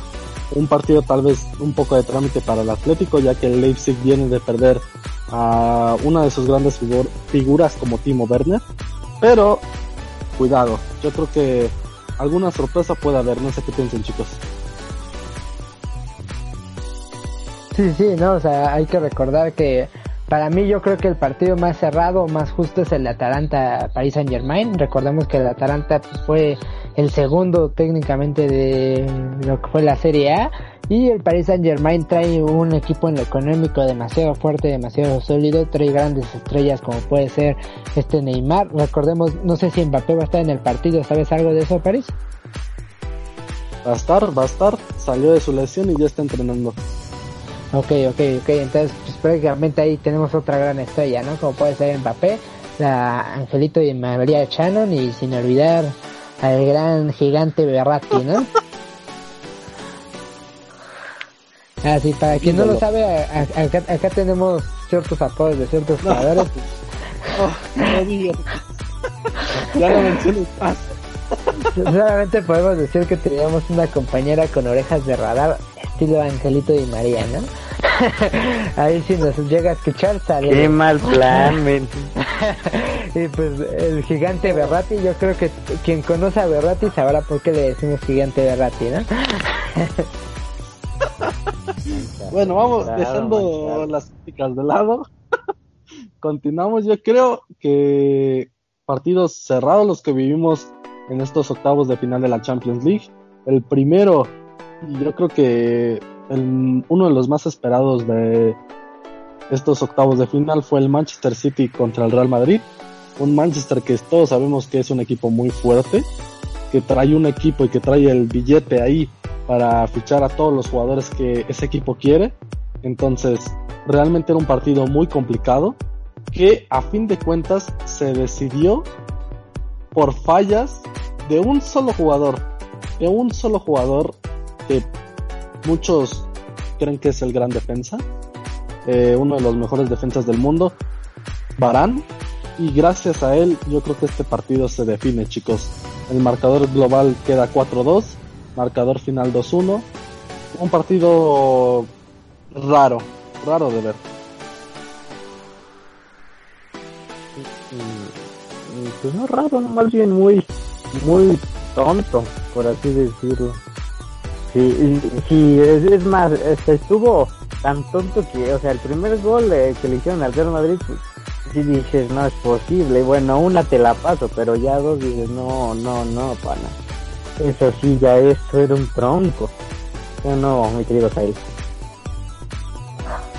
Un partido tal vez un poco de trámite para el Atlético, ya que el Leipzig viene de perder a una de sus grandes figur- figuras como Timo Werner, pero cuidado, yo creo que alguna sorpresa puede haber, no sé qué piensan chicos. Sí, sí, no, o sea, hay que recordar que para mí yo creo que el partido más cerrado, más justo es el Atalanta-Paris Saint Germain. Recordemos que el Atalanta pues, fue el segundo técnicamente de lo que fue la Serie A y el Paris Saint Germain trae un equipo en lo económico demasiado fuerte, demasiado sólido, trae grandes estrellas como puede ser este Neymar. Recordemos, no sé si Mbappé va a estar en el partido, ¿sabes algo de eso, Paris? Va a estar, va a estar, salió de su lesión y ya está entrenando. Ok, ok, ok. Entonces, pues prácticamente ahí tenemos otra gran estrella, ¿no? Como puede ser Mbappé, la Angelito y María Shannon y sin olvidar al gran gigante Berratti, ¿no? Así, para quien no lo sabe, a- a- acá, acá tenemos ciertos apodos de ciertos jugadores. Oh, no digas. ya no menciones más. Solamente podemos decir que teníamos una compañera con orejas de radar, estilo Angelito y María, ¿no? Ahí si nos llega a escuchar, sale. Qué mal plan, men. y pues el gigante Berratti, yo creo que quien conoce a Berratti sabrá por qué le decimos gigante Berratti, ¿no? Bueno, vamos Claro, dejando manchado. las críticas de lado. Continuamos, yo creo que partidos cerrados los que vivimos en estos octavos de final de la Champions League. El primero, yo creo que el- uno de los más esperados de estos octavos de final fue el Manchester City contra el Real Madrid. Un Manchester que todos sabemos que es un equipo muy fuerte, que trae un equipo y que trae el billete ahí para fichar a todos los jugadores que ese equipo quiere. Entonces, realmente era un partido muy complicado que a fin de cuentas se decidió por fallas de un solo jugador, de un solo jugador que muchos creen que es el gran defensa, eh, uno de los mejores defensas del mundo, Barán, y gracias a él yo creo que este partido se define chicos. El marcador global queda 4-2, marcador final 2-1, un partido raro, raro de ver. Mm, Pues no raro, más bien muy, muy tonto, por así decirlo. Sí, sí es, es más, este, estuvo tan tonto que, o sea, el primer gol eh, que le hicieron al Real Madrid, pues, sí dices, no es posible. Bueno, una te la paso, pero ya dos dices, no, no, no, pana. Eso sí, ya eso era un tronco. No, mi querido Sail.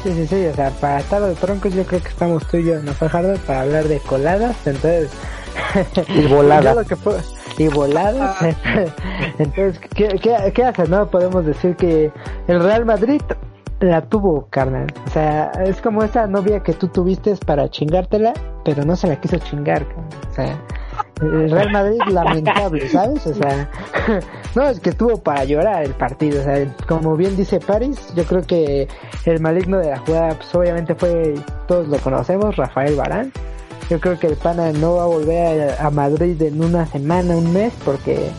Sí, sí, sí, o sea, para estar de troncos yo creo que estamos tú y yo, ¿no, Fajardo? Para hablar de coladas, entonces... Y voladas. Yo lo que Y voladas. entonces, ¿qué, qué, qué haces, no? Podemos decir que el Real Madrid la tuvo, carnal. O sea, es como esa novia que tú tuviste para chingártela, pero no se la quiso chingar, carnal. O sea... El Real Madrid lamentable, ¿sabes? O sea, no, es que tuvo para llorar el partido. O sea, como bien dice Paris, yo creo que el maligno de la jugada, pues obviamente fue, todos lo conocemos, Rafael Barán. Yo creo que el pana no va a volver a, a Madrid en una semana, un mes, porque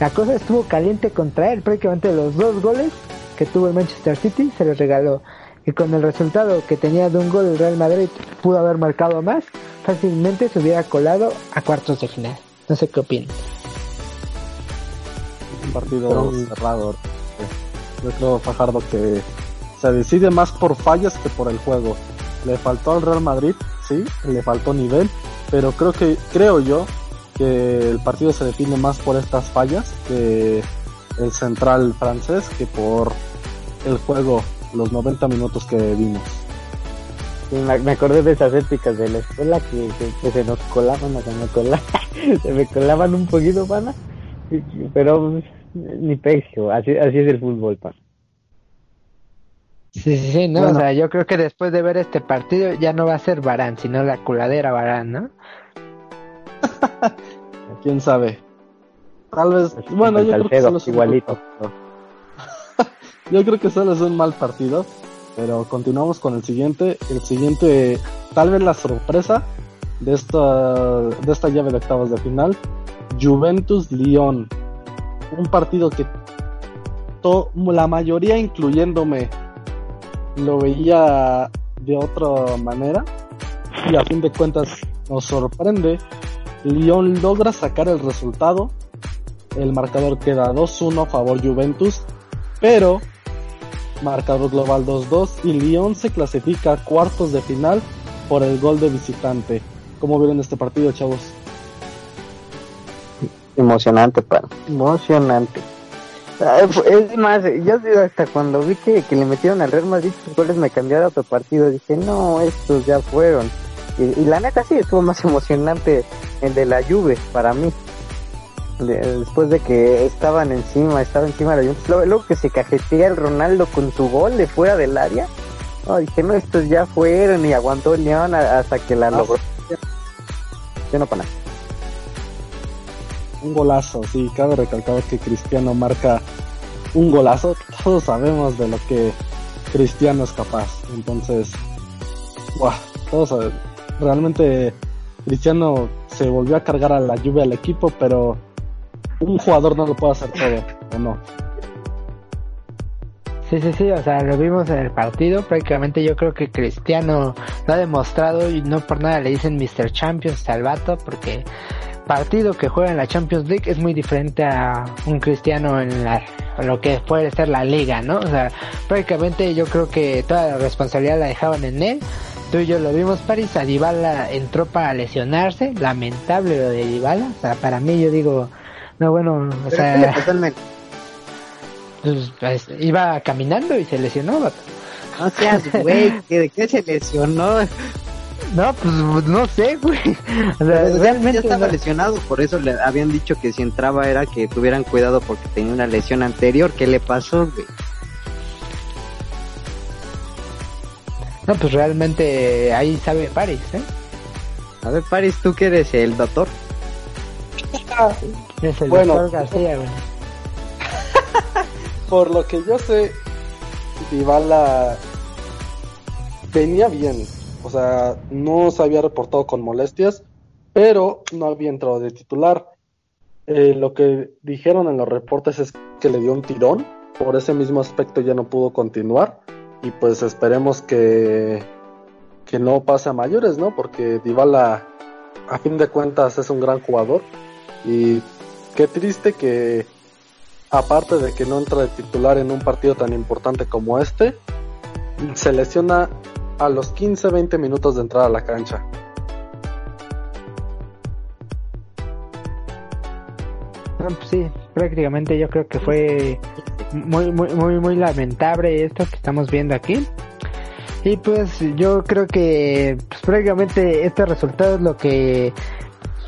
la cosa estuvo caliente contra él. Prácticamente los dos goles que tuvo el Manchester City se los regaló. Y con el resultado que tenía de un gol el Real Madrid pudo haber marcado más, fácilmente se hubiera colado a cuartos de final. No sé qué opinan. Un partido cerrado. Yo creo, Fajardo, que se decide más por fallas que por el juego. Le faltó al Real Madrid, sí, le faltó nivel, pero creo que, creo yo, que el partido se define más por estas fallas que el central francés que por el juego, los 90 minutos que vimos. me, acordé de esas épicas de la escuela que, se nos colaban, se me colaban, se me colaban un poquito, pana, pero ni pecho, así, así es el fútbol, pana. Sí, sí, sí, no, o sea, yo creo que después de ver este partido ya no va a ser Barán, sino la culadera Barán, ¿no? ¿Quién sabe? Tal vez, bueno, yo creo que solo es igualito. yo creo que solo es un mal partido, pero continuamos con el siguiente. El siguiente, tal vez la sorpresa de esta, de esta llave de octavos de final, Juventus-Lyon. Un partido que la mayoría, incluyéndome, lo veía de otra manera y a fin de cuentas nos sorprende. Lyon logra sacar el resultado. El marcador queda 2-1 a favor Juventus, pero marcador global 2-2 y Lyon se clasifica a cuartos de final por el gol de visitante. ¿Cómo vieron este partido, chavos? Emocionante, pa. Emocionante. Es más, yo hasta cuando vi que, le metieron al Real Madrid sus goles me cambiaron a otro partido. Dije, no, estos ya fueron. Y, la neta sí, estuvo más emocionante el de la Juve para mí. después de que estaban encima, estaba encima de la Juve. Luego, que se cajetea el Ronaldo con su gol de fuera del área. No, dije, no, estos ya fueron y aguantó León hasta que la logró. Yo no para nada un golazo, sí, cabe recalcar que Cristiano marca un golazo, todos sabemos de lo que Cristiano es capaz, entonces, todos realmente Cristiano se volvió a cargar a la lluvia al equipo, pero un jugador no lo puede hacer todo, ¿o no? Sí, sí, sí, o sea, lo vimos en el partido, prácticamente yo creo que Cristiano lo ha demostrado y no por nada le dicen Mr. Champions Salvato, porque partido que juega en la Champions League es muy diferente a un cristiano en la, lo que puede ser la liga, ¿no? O sea, prácticamente yo creo que toda la responsabilidad la dejaban en él. Tú y yo lo vimos, París, a Dybala entró para lesionarse, lamentable lo de Dybala, o sea, para mí yo digo, no, bueno, o sea... Pues, pues, iba caminando y se lesionó, No seas güey, ¿de qué se lesionó? No, pues no sé, güey. O sea, realmente ya estaba lesionado, por eso le habían dicho que si entraba era que tuvieran cuidado porque tenía una lesión anterior. ¿Qué le pasó, güey? No, pues realmente ahí sabe Paris, ¿eh? A ver, Paris, ¿tú qué eres el doctor? es el doctor García, güey. por lo que yo sé, Dybala venía bien o sea, no se había reportado con molestias, pero no había entrado de titular. Eh, lo que dijeron en los reportes es que le dio un tirón, por ese mismo aspecto ya no pudo continuar y pues esperemos que, que no pase a mayores, ¿no? Porque Dybala a fin de cuentas es un gran jugador y qué triste que aparte de que no entra de titular en un partido tan importante como este, se lesiona a los 15-20 minutos de entrar a la cancha. pues sí, prácticamente yo creo que fue muy, muy, muy, muy lamentable esto que estamos viendo aquí. Y pues yo creo que pues, prácticamente este resultado es lo que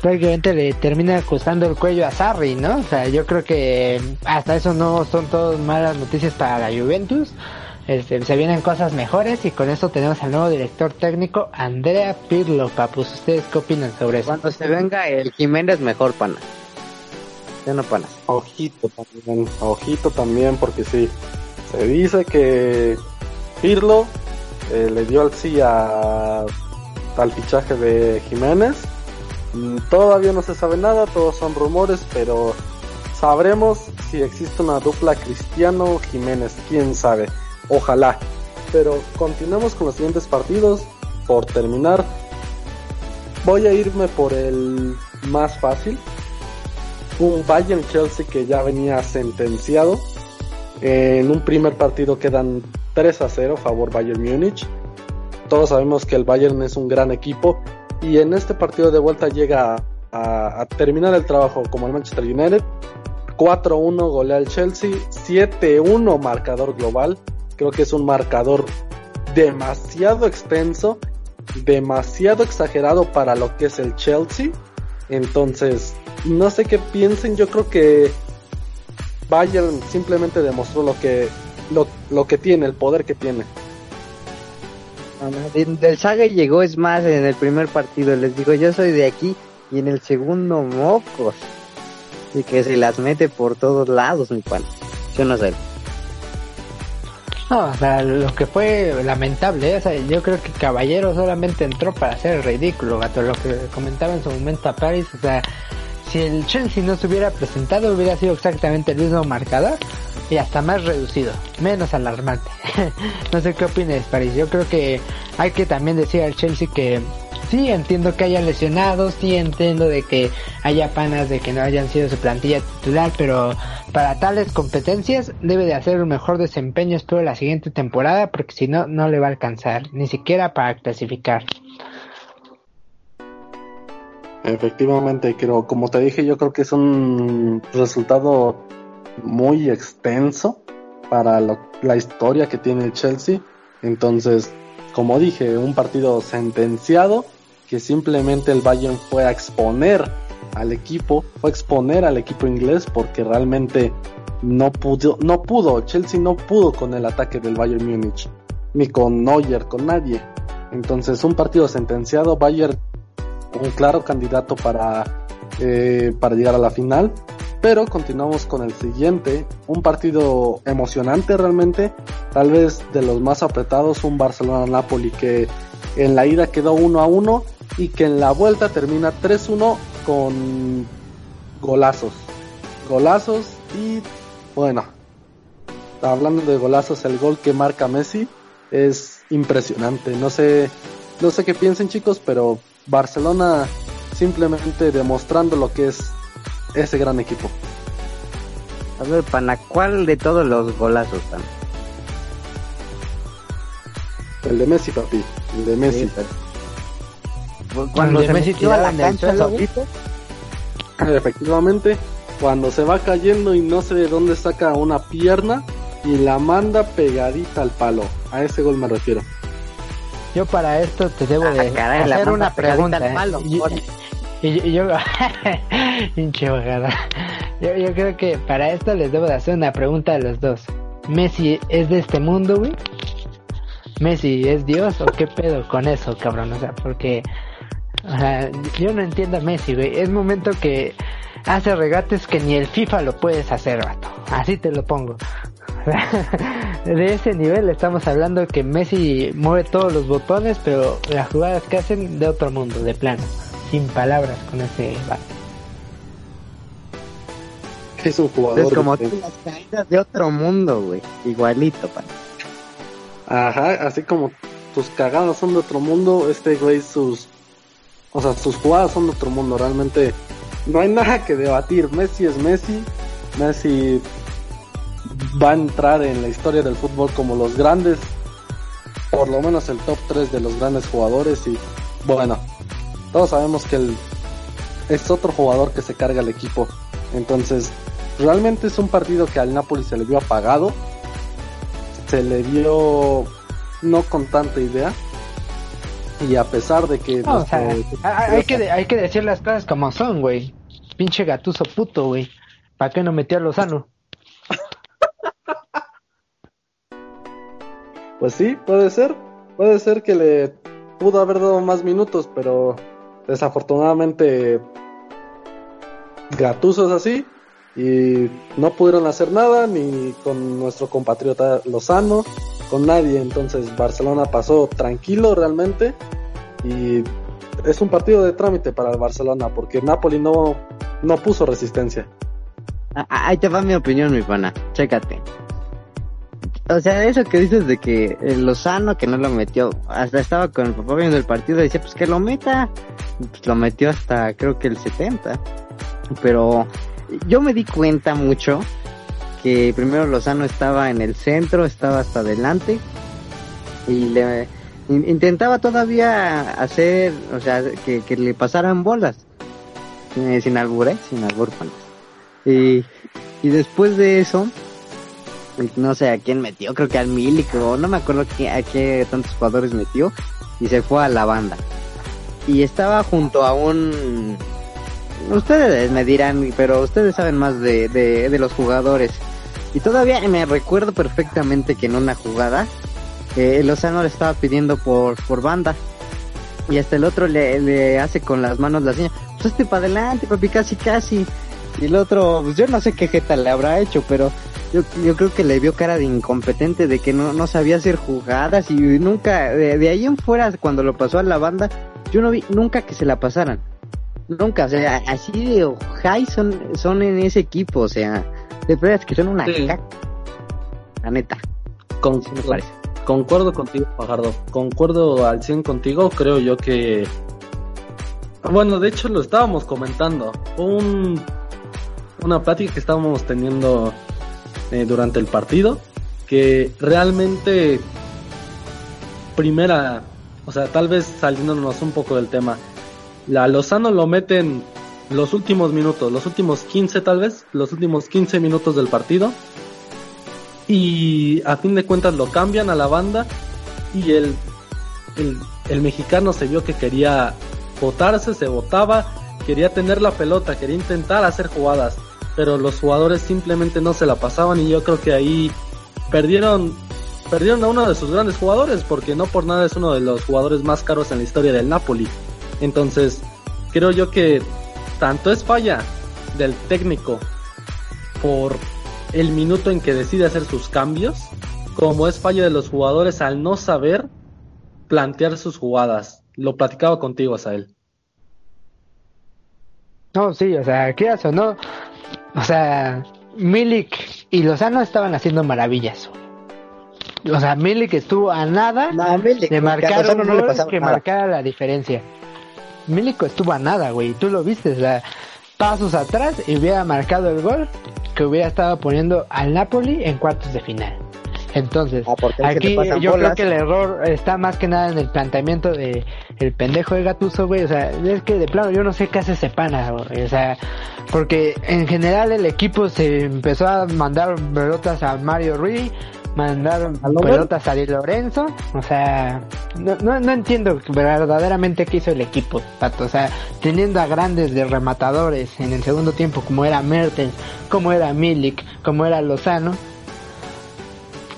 prácticamente le termina costando el cuello a Sarri, ¿no? O sea, yo creo que hasta eso no son todas malas noticias para la Juventus. Este, se vienen cosas mejores y con eso tenemos al nuevo director técnico Andrea Pirlo, papus. ¿Ustedes qué opinan sobre eso? Cuando se venga el Jiménez mejor, pana. Ya no, pana. Ojito también, ojito también, porque sí, se dice que Pirlo eh, le dio al sí a, al fichaje de Jiménez. Mm, todavía no se sabe nada, todos son rumores, pero sabremos si existe una dupla Cristiano Jiménez, quién sabe. Ojalá. Pero continuamos con los siguientes partidos. Por terminar, voy a irme por el más fácil. Un Bayern Chelsea que ya venía sentenciado. En un primer partido quedan 3 a 0 favor Bayern Múnich. Todos sabemos que el Bayern es un gran equipo y en este partido de vuelta llega a, terminar el trabajo como el Manchester United. 4-1 golea el Chelsea, 7-1 marcador global. Creo que es un marcador demasiado extenso, demasiado exagerado para lo que es el Chelsea. Entonces, no sé qué piensen, yo creo que Bayern simplemente demostró lo que lo, lo que tiene, el poder que tiene. Del Saga llegó es más en el primer partido, les digo, yo soy de aquí y en el segundo mocos. Y que se las mete por todos lados, mi pan. Yo no sé. No, o sea, lo que fue lamentable, o sea, yo creo que Caballero solamente entró para hacer el ridículo, gato, lo que comentaba en su momento a Paris, o sea, si el Chelsea no se hubiera presentado hubiera sido exactamente el mismo marcador y hasta más reducido, menos alarmante. no sé qué opinas, Paris, yo creo que hay que también decir al Chelsea que sí entiendo que haya lesionados, sí entiendo de que haya panas de que no hayan sido su plantilla titular, pero para tales competencias debe de hacer un mejor desempeño espero la siguiente temporada porque si no no le va a alcanzar, ni siquiera para clasificar. Efectivamente, creo, como te dije, yo creo que es un resultado muy extenso para lo, la historia que tiene el Chelsea. Entonces, como dije, un partido sentenciado que simplemente el Bayern fue a exponer al equipo, fue a exponer al equipo inglés porque realmente no pudo, no pudo, Chelsea no pudo con el ataque del Bayern Múnich, ni con Neuer, con nadie. Entonces, un partido sentenciado, Bayern un claro candidato para, eh, para llegar a la final. Pero continuamos con el siguiente, un partido emocionante realmente, tal vez de los más apretados, un Barcelona-Napoli que en la ida quedó 1 a 1 y que en la vuelta termina 3-1 con golazos. Golazos y bueno, hablando de golazos, el gol que marca Messi es impresionante. No sé, no sé qué piensen chicos, pero Barcelona simplemente demostrando lo que es ese gran equipo. A ver, ¿para cuál de todos los golazos están? El de Messi, papi. El de Messi. Cuando se Messi tira la cancha, Efectivamente, cuando se va cayendo y no sé de dónde saca una pierna y la manda pegadita al palo. A ese gol me refiero. Yo para esto te debo de caray, la hacer una pregunta. al ¿eh? palo. Y- y- y yo. Yo, yo creo que para esto les debo de hacer una pregunta a los dos. ¿Messi es de este mundo, güey? ¿Messi es Dios o qué pedo con eso, cabrón? O sea, porque o sea, yo no entiendo a Messi, güey. Es momento que hace regates que ni el FIFA lo puedes hacer, vato. Así te lo pongo. De ese nivel estamos hablando que Messi mueve todos los botones, pero las jugadas que hacen de otro mundo, de plano. Sin palabras con ese vato. Es un jugador. Es como de- las caídas de otro mundo, güey. Igualito, pan. Ajá, así como tus cagadas son de otro mundo, este güey sus... O sea, sus jugadas son de otro mundo, realmente no hay nada que debatir. Messi es Messi, Messi va a entrar en la historia del fútbol como los grandes, por lo menos el top 3 de los grandes jugadores y bueno, todos sabemos que él es otro jugador que se carga el equipo. Entonces, realmente es un partido que al Napoli se le vio apagado, se le vio no con tanta idea y a pesar de que No, o sea, hay, que, hay que decir las cosas como son, güey. Pinche gatuso puto, güey. ¿Para qué no metió a Lozano? Pues sí, puede ser. Puede ser que le pudo haber dado más minutos, pero desafortunadamente Gattuso es así y no pudieron hacer nada ni con nuestro compatriota Lozano, con nadie. Entonces Barcelona pasó tranquilo realmente y es un partido de trámite para el Barcelona porque Napoli no, no puso resistencia. Ah, ah, Ahí te va mi opinión, mi pana. Chécate. O sea, eso que dices de que el Lozano que no lo metió, hasta estaba con el papá viendo el partido y decía, pues que lo meta. Pues lo metió hasta creo que el 70. Pero yo me di cuenta mucho que primero Lozano estaba en el centro, estaba hasta adelante y le intentaba todavía hacer, o sea, que, le pasaran bolas. Eh, sin albur, ¿eh? Sin albur, y, y después de eso, no sé a quién metió, creo que al Milik o no me acuerdo a qué tantos jugadores metió y se fue a la banda. Y estaba junto a un... Ustedes me dirán, pero ustedes saben más de, de, de los jugadores. Y todavía me recuerdo perfectamente que en una jugada eh, Lozano le estaba pidiendo por, por banda. Y hasta el otro le, le hace con las manos la señal. Pues este para adelante, papi, casi, casi. Y el otro, pues yo no sé qué jeta le habrá hecho, pero yo, yo creo que le vio cara de incompetente, de que no, no sabía hacer jugadas y nunca, de, ahí en fuera, cuando lo pasó a la banda, yo no vi nunca que se la pasaran. Nunca, o sea, así de high son, son en ese equipo, o sea, de verdad que son una La neta. Con, me parece. Concuerdo contigo, Pajardo. Concuerdo al 100 contigo. Creo yo que. Bueno, de hecho lo estábamos comentando. Un, una plática que estábamos teniendo eh, durante el partido. Que realmente. Primera. O sea, tal vez saliéndonos un poco del tema. La Lozano lo meten los últimos minutos, los últimos 15 tal vez, los últimos 15 minutos del partido y a fin de cuentas lo cambian a la banda y el, el, mexicano se vio que quería votarse, se votaba, quería tener la pelota, quería intentar hacer jugadas, pero los jugadores simplemente no se la pasaban y yo creo que ahí perdieron perdieron a uno de sus grandes jugadores porque no por nada es uno de los jugadores más caros en la historia del Napoli. Entonces, creo yo que tanto es falla del técnico por el minuto en que decide hacer sus cambios, como es fallo de los jugadores al no saber plantear sus jugadas. Lo platicaba contigo, Asael. No, sí, o sea, ¿qué hace no? O sea, Milik y Lozano estaban haciendo maravillas. O sea, Milik estuvo a nada de marcar un gol que marcara la diferencia. Milik estuvo a nada, güey. Tú lo viste, o sea, pasos atrás y hubiera marcado el gol que hubiera estado poniendo al Napoli en cuartos de final. Entonces, ah, aquí yo creo que el error está más que nada en el planteamiento de el pendejo de Gatuso, güey. O sea, es que de plano yo no sé qué hace ese pana, O sea, porque en general el equipo se empezó a mandar pelotas a Mario Rui, mandar pelotas a Di Lorenzo. O sea, no, no, no, entiendo verdaderamente qué hizo el equipo, Pato. O sea, teniendo a grandes de rematadores en el segundo tiempo, como era Mertens, como era Milik, como era Lozano.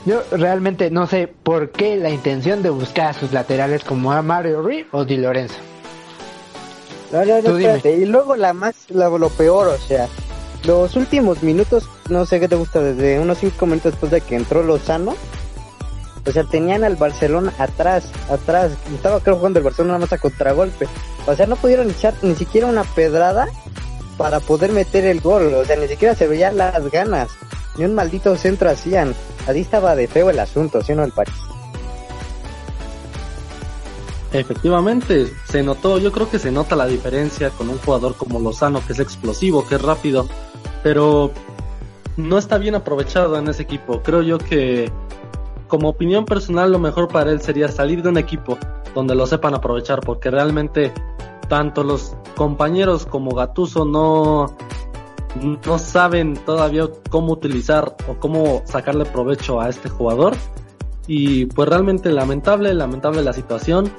Yo realmente no sé por qué la intención de buscar a sus laterales como a Mario Rui o Di Lorenzo. No, no, no, Y luego la más, lo peor, o sea, los últimos minutos, no sé qué te gusta, desde unos cinco minutos después de que entró Lozano, o sea, tenían al Barcelona atrás, atrás, estaba creo jugando el Barcelona nada más a contragolpe, o sea, no pudieron echar ni siquiera una pedrada para poder meter el gol, o sea, ni siquiera se veían las ganas, ni un maldito centro hacían, así estaba de feo el asunto, ¿sí o no el París? Efectivamente, se notó, yo creo que se nota la diferencia con un jugador como Lozano, que es explosivo, que es rápido, pero no está bien aprovechado en ese equipo. Creo yo que, como opinión personal, lo mejor para él sería salir de un equipo donde lo sepan aprovechar, porque realmente tanto los compañeros como Gatuso no, no saben todavía cómo utilizar o cómo sacarle provecho a este jugador. Y pues realmente lamentable, lamentable la situación.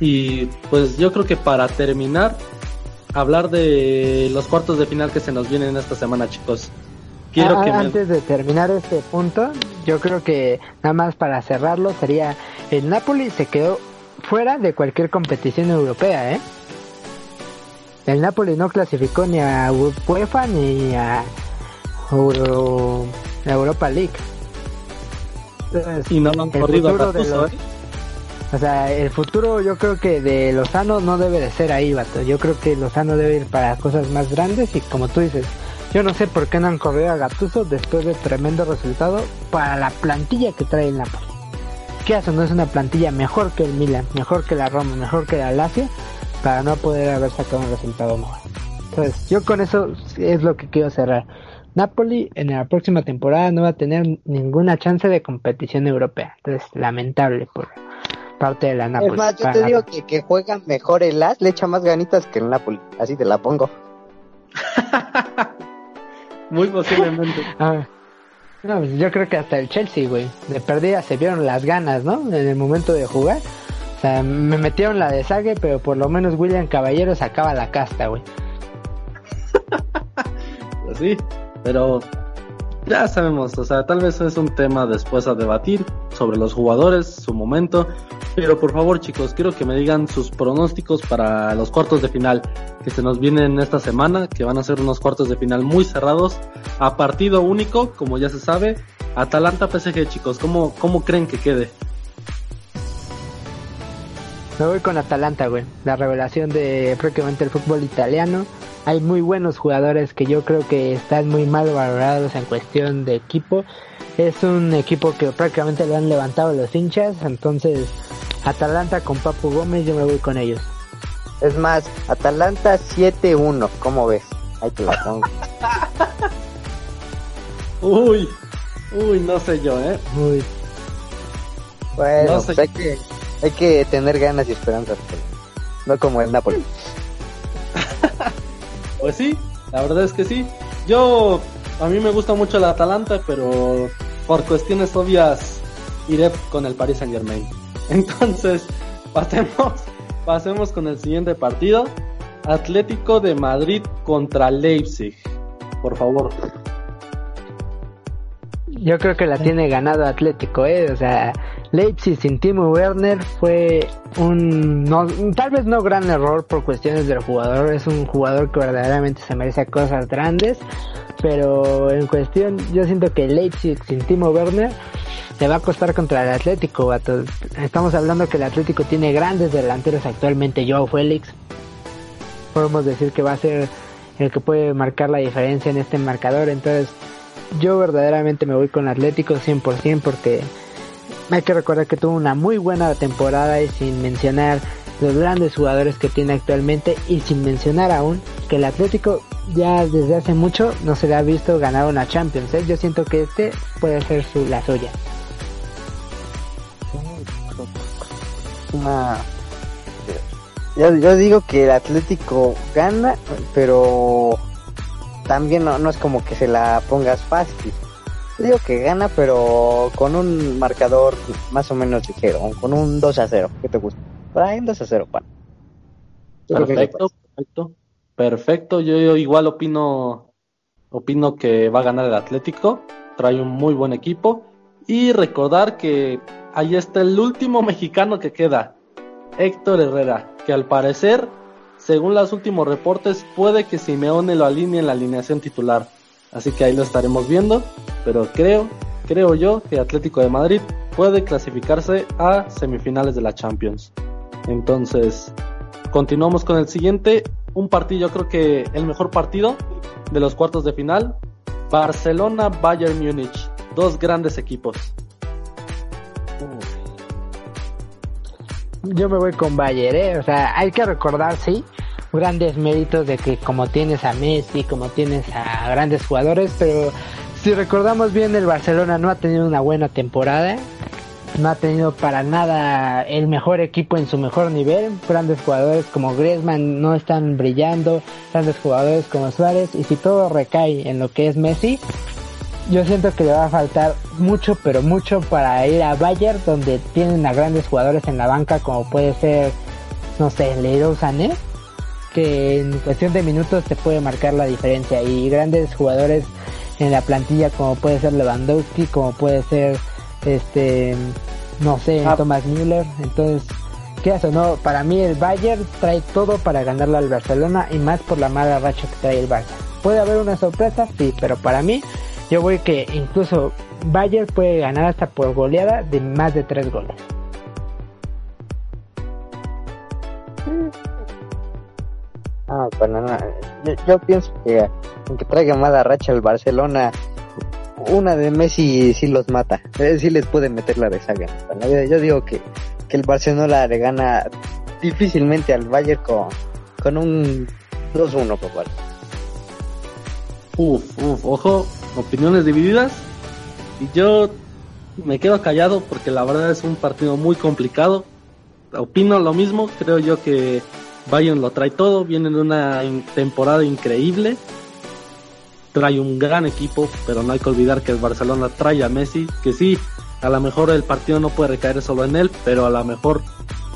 Y pues yo creo que para terminar, hablar de los cuartos de final que se nos vienen esta semana, chicos. Quiero ah, que antes de terminar este punto, yo creo que nada más para cerrarlo sería el Napoli se quedó fuera de cualquier competición europea, ¿eh? El Napoli no clasificó ni a UEFA ni a Europa League. Y no lo han corrido a ¿eh? O sea, el futuro yo creo que de Lozano no debe de ser ahí, vato. Yo creo que Lozano debe ir para cosas más grandes y como tú dices, yo no sé por qué no han corrido a Gattuso después del tremendo resultado para la plantilla que trae el Napoli. ¿Qué hace? No es una plantilla mejor que el Milan, mejor que la Roma, mejor que la Lazio para no poder haber sacado un resultado mejor. Entonces, yo con eso es lo que quiero cerrar. Napoli en la próxima temporada no va a tener ninguna chance de competición europea. Entonces, lamentable por parte de la Napoli. Es más, yo te digo que, que juega mejor el As, le echa más ganitas que el Napoli. Así te la pongo. Muy posiblemente. Ah, no, pues yo creo que hasta el Chelsea, güey. De perdida se vieron las ganas, ¿no? En el momento de jugar. O sea, me metieron la de Sague, pero por lo menos William Caballero sacaba la casta, güey. Pues sí, pero ya sabemos, o sea, tal vez es un tema después a debatir sobre los jugadores, su momento, pero por favor chicos, quiero que me digan sus pronósticos para los cuartos de final que se nos vienen esta semana, que van a ser unos cuartos de final muy cerrados, a partido único, como ya se sabe, Atalanta PSG chicos, ¿cómo, cómo creen que quede? Me voy con Atalanta, güey. La revelación de prácticamente el fútbol italiano. Hay muy buenos jugadores que yo creo que están muy mal valorados en cuestión de equipo. Es un equipo que prácticamente lo han levantado los hinchas. Entonces, Atalanta con Papu Gómez, yo me voy con ellos. Es más, Atalanta 7-1, ¿cómo ves? Ahí te la pongo. Uy, uy, no sé yo, ¿eh? Uy, Bueno, No sé. pues hay que, hay que tener ganas y esperanzas. pues. No como el Napoli. Pues sí, la verdad es que sí. Yo, a mí me gusta mucho la Atalanta, pero por cuestiones obvias iré con el Paris Saint Germain. Entonces, pasemos, pasemos con el siguiente partido. Atlético de Madrid contra Leipzig. Por favor. Yo creo que la tiene ganado Atlético, ¿eh? O sea, Leipzig sin Timo Werner fue un, no, tal vez no gran error por cuestiones del jugador. Es un jugador que verdaderamente se merece cosas grandes. Pero en cuestión, yo siento que Leipzig sin Timo Werner le va a costar contra el Atlético. vato. Estamos hablando que el Atlético tiene grandes delanteros actualmente. Joao Félix, podemos decir que va a ser el que puede marcar la diferencia en este marcador. Entonces, yo verdaderamente me voy con Atlético 100% porque hay que recordar que tuvo una muy buena temporada y sin mencionar los grandes jugadores que tiene actualmente y sin mencionar aún que el Atlético ya desde hace mucho no se le ha visto ganar una Champions. ¿eh? Yo siento que este puede ser su, la suya. Yo digo que el Atlético gana, pero también no, no es como que se la pongas fácil. Digo que gana, pero con un marcador más o menos ligero, con un 2 a 0. ¿Qué te gusta? Por ahí un 2 a 0, Juan. Perfecto, perfecto. Perfecto, yo, yo igual opino opino que va a ganar el Atlético, trae un muy buen equipo y recordar que ahí está el último mexicano que queda, Héctor Herrera, que al parecer, según los últimos reportes, puede que Simeone lo alinee en la alineación titular. Así que ahí lo estaremos viendo, pero creo, creo yo que Atlético de Madrid puede clasificarse a semifinales de la Champions. Entonces, continuamos con el siguiente, un partido, yo creo que el mejor partido de los cuartos de final, Barcelona Bayern Múnich, dos grandes equipos. Yo me voy con Bayer, ¿eh? O sea, hay que recordar, sí, grandes méritos de que como tienes a Messi, como tienes a grandes jugadores, pero si recordamos bien, el Barcelona no ha tenido una buena temporada, no ha tenido para nada el mejor equipo en su mejor nivel, grandes jugadores como Griezmann no están brillando, grandes jugadores como Suárez, y si todo recae en lo que es Messi, yo siento que le va a faltar mucho, pero mucho para ir a Bayern, donde tienen a grandes jugadores en la banca, como puede ser, no sé, Leroy Sané, que en cuestión de minutos te puede marcar la diferencia, y grandes jugadores en la plantilla, como puede ser Lewandowski, como puede ser, este, no sé, Ah. Thomas Müller, entonces, ¿qué hace? No, para mí el Bayern trae todo para ganarle al Barcelona, y más por la mala racha que trae el Barça. Puede haber una sorpresa, sí, pero para mí yo voy que incluso Bayern puede ganar hasta por goleada de más de tres goles. Ah, bueno, no, yo, yo pienso que aunque traiga mala racha el Barcelona, una de Messi sí los mata, eh, sí les puede meter la rezaga. Bueno, yo, digo que, que el Barcelona le gana difícilmente al Bayern con, con un 2-1 por favor. Uf, uf, ojo, opiniones divididas. Y yo me quedo callado porque la verdad es un partido muy complicado. Opino lo mismo, creo yo que Bayern lo trae todo, viene en una temporada increíble. Trae un gran equipo, pero no hay que olvidar que el Barcelona trae a Messi, que sí, a lo mejor el partido no puede recaer solo en él, pero a lo mejor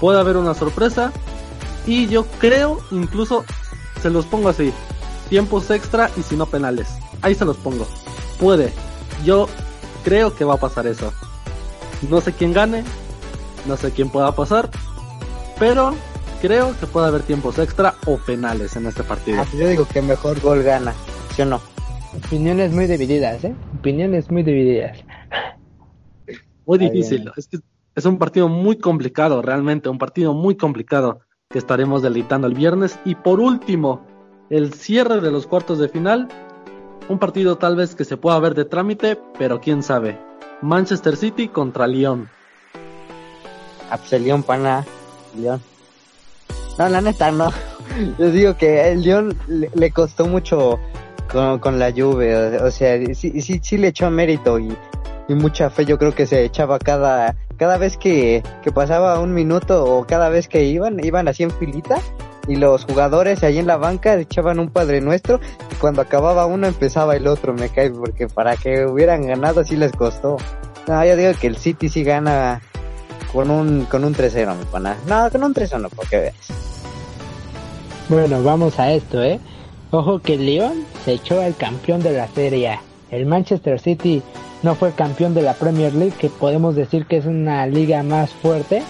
puede haber una sorpresa. Y yo creo, incluso, se los pongo así, tiempos extra y si no penales. Ahí se los pongo. Puede. Yo creo que va a pasar eso. No sé quién gane, no sé quién pueda pasar, pero creo que puede haber tiempos extra o penales en este partido. Ah, yo digo que mejor gol gana, ¿sí o no? Opiniones muy divididas, ¿eh? Opiniones muy divididas. Muy Está difícil. bien. Es que es un partido muy complicado, realmente, un partido muy complicado que estaremos deleitando el viernes. Y por último, el cierre de los cuartos de final. Un partido tal vez que se pueda ver de trámite, pero quién sabe. Manchester City contra Lyon. Ah, pues León, pana. León. No, la neta, no. Yo digo que el León le, costó mucho con, con la. O, o sea, sí, sí, sí le echó mérito y, y mucha fe. Yo creo que se echaba cada, cada vez que, que pasaba un minuto o cada vez que iban, iban así en filita. Y los jugadores ahí en la banca echaban un Padre Nuestro. Y cuando acababa uno empezaba el otro, me cae. Porque para que hubieran ganado sí les costó. No, yo digo que el City sí gana con un con un 3-0, mi pana. No, con un 3-1, porque veas. Bueno, vamos a esto, ¿eh? Ojo que el León se echó al campeón de la Serie. El Manchester City no fue campeón de la Premier League, que podemos decir que es una liga más fuerte.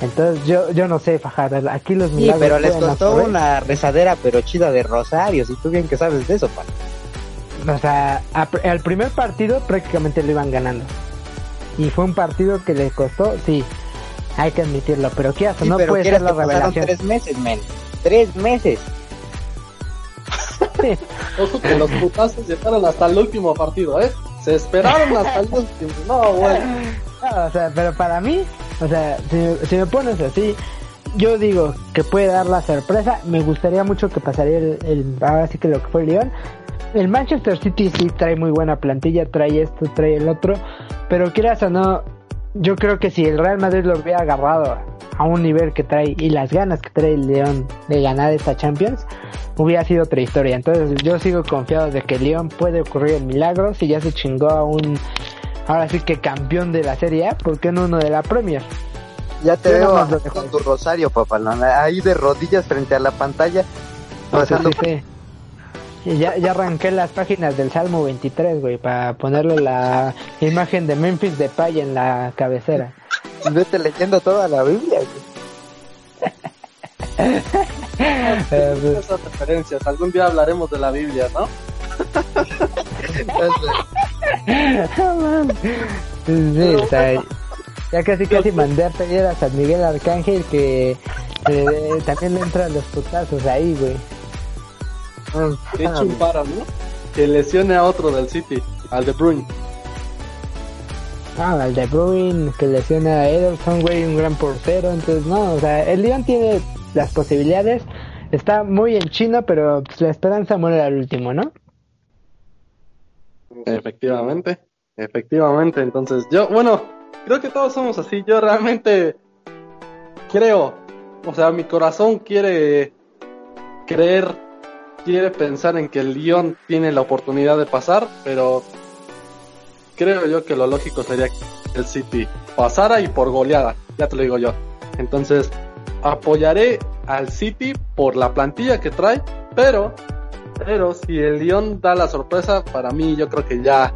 Entonces yo yo no sé, Fajardo, aquí los Sí, milagros pero les costó una rezadera pero chida de Rosarios, y tú bien que sabes de eso, pana. O sea, a- al primer partido prácticamente lo iban ganando. Y fue un partido que les costó, sí, hay que admitirlo, pero qué hace, Sí, no pero puede ser la revelación. tres meses, men. Tres meses. Ojo que los putazos llegaron hasta el último partido, ¿eh? Se esperaron hasta el último. No, bueno. No, o sea, pero para mí, o sea, si, si me pones así, yo digo que puede dar la sorpresa. Me gustaría mucho que pasaría el, el ahora sí que lo que fue el León. El Manchester City sí trae muy buena plantilla, trae esto, trae el otro, pero quieras o no, yo creo que si el Real Madrid lo hubiera agarrado a un nivel que trae y las ganas que trae el León de ganar esta Champions, hubiera sido otra historia. Entonces yo sigo confiado de que el León puede ocurrir el milagro si ya se chingó a un ahora sí que campeón de la Serie A, ¿por qué no uno de la Premier? Ya te veo lo con tu rosario, papá. ¿no? Ahí de rodillas frente a la pantalla. rezando Sí, sí. Y ya, ya arranqué las páginas del Salmo 23, güey, para ponerle la imagen de Memphis Depay en la cabecera. Vete leyendo toda la Biblia. güey. Eh, pues, Esas referencias. Algún día hablaremos de la Biblia, ¿no? no mames. Sí, o sea, ya casi casi mandé a pedir a San Miguel Arcángel que eh, también le entran los putazos ahí, güey. Que eche un paro, ¿no? Que lesione a otro del City, al de Bruyne. Ah, el de Bruin que lesiona a Ederson, güey, un gran portero. Entonces, no, o sea, el León tiene las posibilidades. Está muy en chino, pero pues, la esperanza muere al último, ¿no? Efectivamente, efectivamente. Entonces, yo, bueno, creo que todos somos así. Yo realmente creo, o sea, mi corazón quiere creer, quiere pensar en que el Lyon tiene la oportunidad de pasar, pero creo yo que lo lógico sería que el City pasara y por goleada, ya te lo digo yo. Entonces, apoyaré al City por la plantilla que trae, pero pero si el Lyon da la sorpresa, para mí yo creo que ya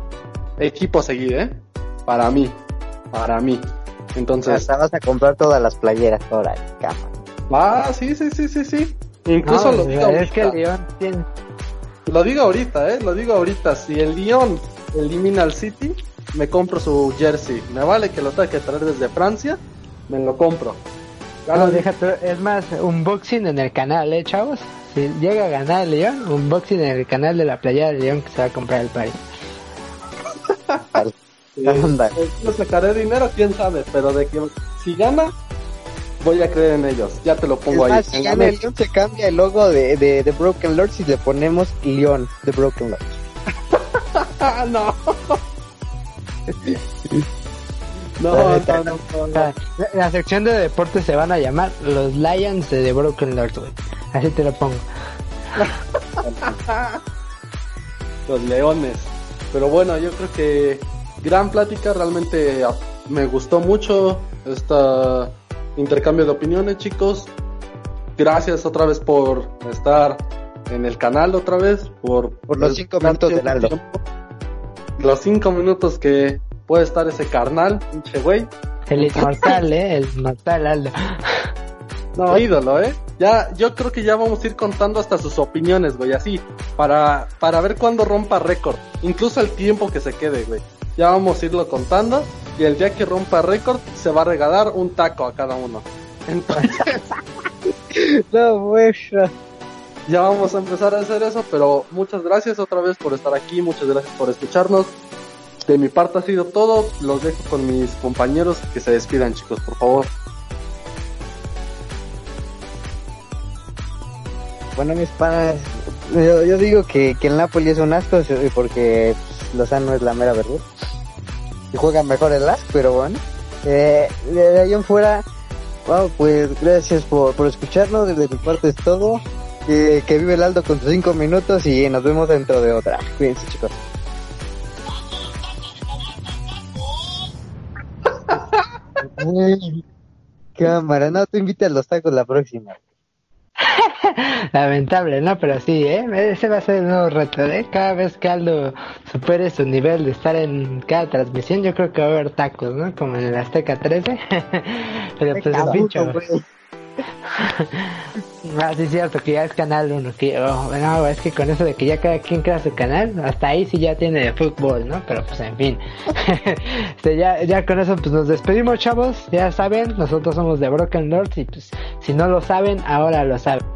equipo a seguir, ¿eh? Para mí, para mí. Entonces, Hasta vas a comprar todas las playeras ahora, cama. ah, sí, sí, sí, sí, sí. Incluso No, lo digo sea, es que el ahorita. León tiene... Lo digo ahorita, ¿eh? Lo digo ahorita. Si el Lyon elimina al City, me compro su jersey. Me vale que lo tenga que traer desde Francia, me lo compro. Ya No, lo dije. déjate, es más, unboxing en el canal, ¿eh, chavos? Si llega a ganar el León, unboxing en el canal de la playa del León que se va a comprar el país. Anda. Eh, ¿Le sacaré dinero? ¿Quién sabe? Pero de que si gana, voy a creer en ellos. Ya te lo Es pongo ahí. más, si gana el León se cambia el logo de, de, de Broken Lords y le ponemos León de Broken Lords. no. No, no, no, no. La, la sección de deportes se van a llamar los Lions de The Broken Lord, güey. Así te lo pongo. Los leones. Pero bueno, yo creo que gran plática, realmente me gustó mucho este intercambio de opiniones, chicos. Gracias otra vez por estar en el canal otra vez, por, Por los cinco minutos del Aldo. Los cinco minutos que puede estar ese carnal, pinche güey. El inmortal, eh. El inmortal Aldo. No, ídolo, ¿eh? Ya, yo creo que ya vamos a ir contando hasta sus opiniones, güey, así, para, para ver cuándo rompa récord, incluso el tiempo que se quede, güey. Ya vamos a irlo contando y el día que rompa récord se va a regalar un taco a cada uno. Entonces, No, güey. ya vamos a empezar a hacer eso, pero muchas gracias otra vez por estar aquí, muchas gracias por escucharnos. De mi parte ha sido todo, los dejo con mis compañeros que se despidan, chicos, por favor. Bueno, mis panas, yo, digo que, que el Napoli es un asco porque Lozano es la mera verdad. Y juega mejor el AS, pero bueno. Eh, de ahí en fuera, wow, pues gracias por, por escucharnos. Desde mi parte es todo. Eh, que vive el Aldo con sus cinco minutos y nos vemos dentro de otra. Cuídense, chicos. Cámara, no te invites a los tacos la próxima. Lamentable, ¿no? Pero sí, ¿eh? Ese va a ser el nuevo reto, ¿eh? Cada vez que Aldo supere su nivel de estar en cada transmisión, yo creo que va a haber tacos, ¿no? Como en el Azteca 13. Pero pues es bicho. Ah, sí, es cierto, que ya es canal uno. Que, oh, no, es que con eso de que ya cada quien crea su canal, hasta ahí sí ya tiene de fútbol, ¿no? Pero pues en fin. Este, ya, ya con eso pues nos despedimos, chavos. Ya saben, nosotros somos de Broken Lords y pues si no lo saben, ahora lo saben.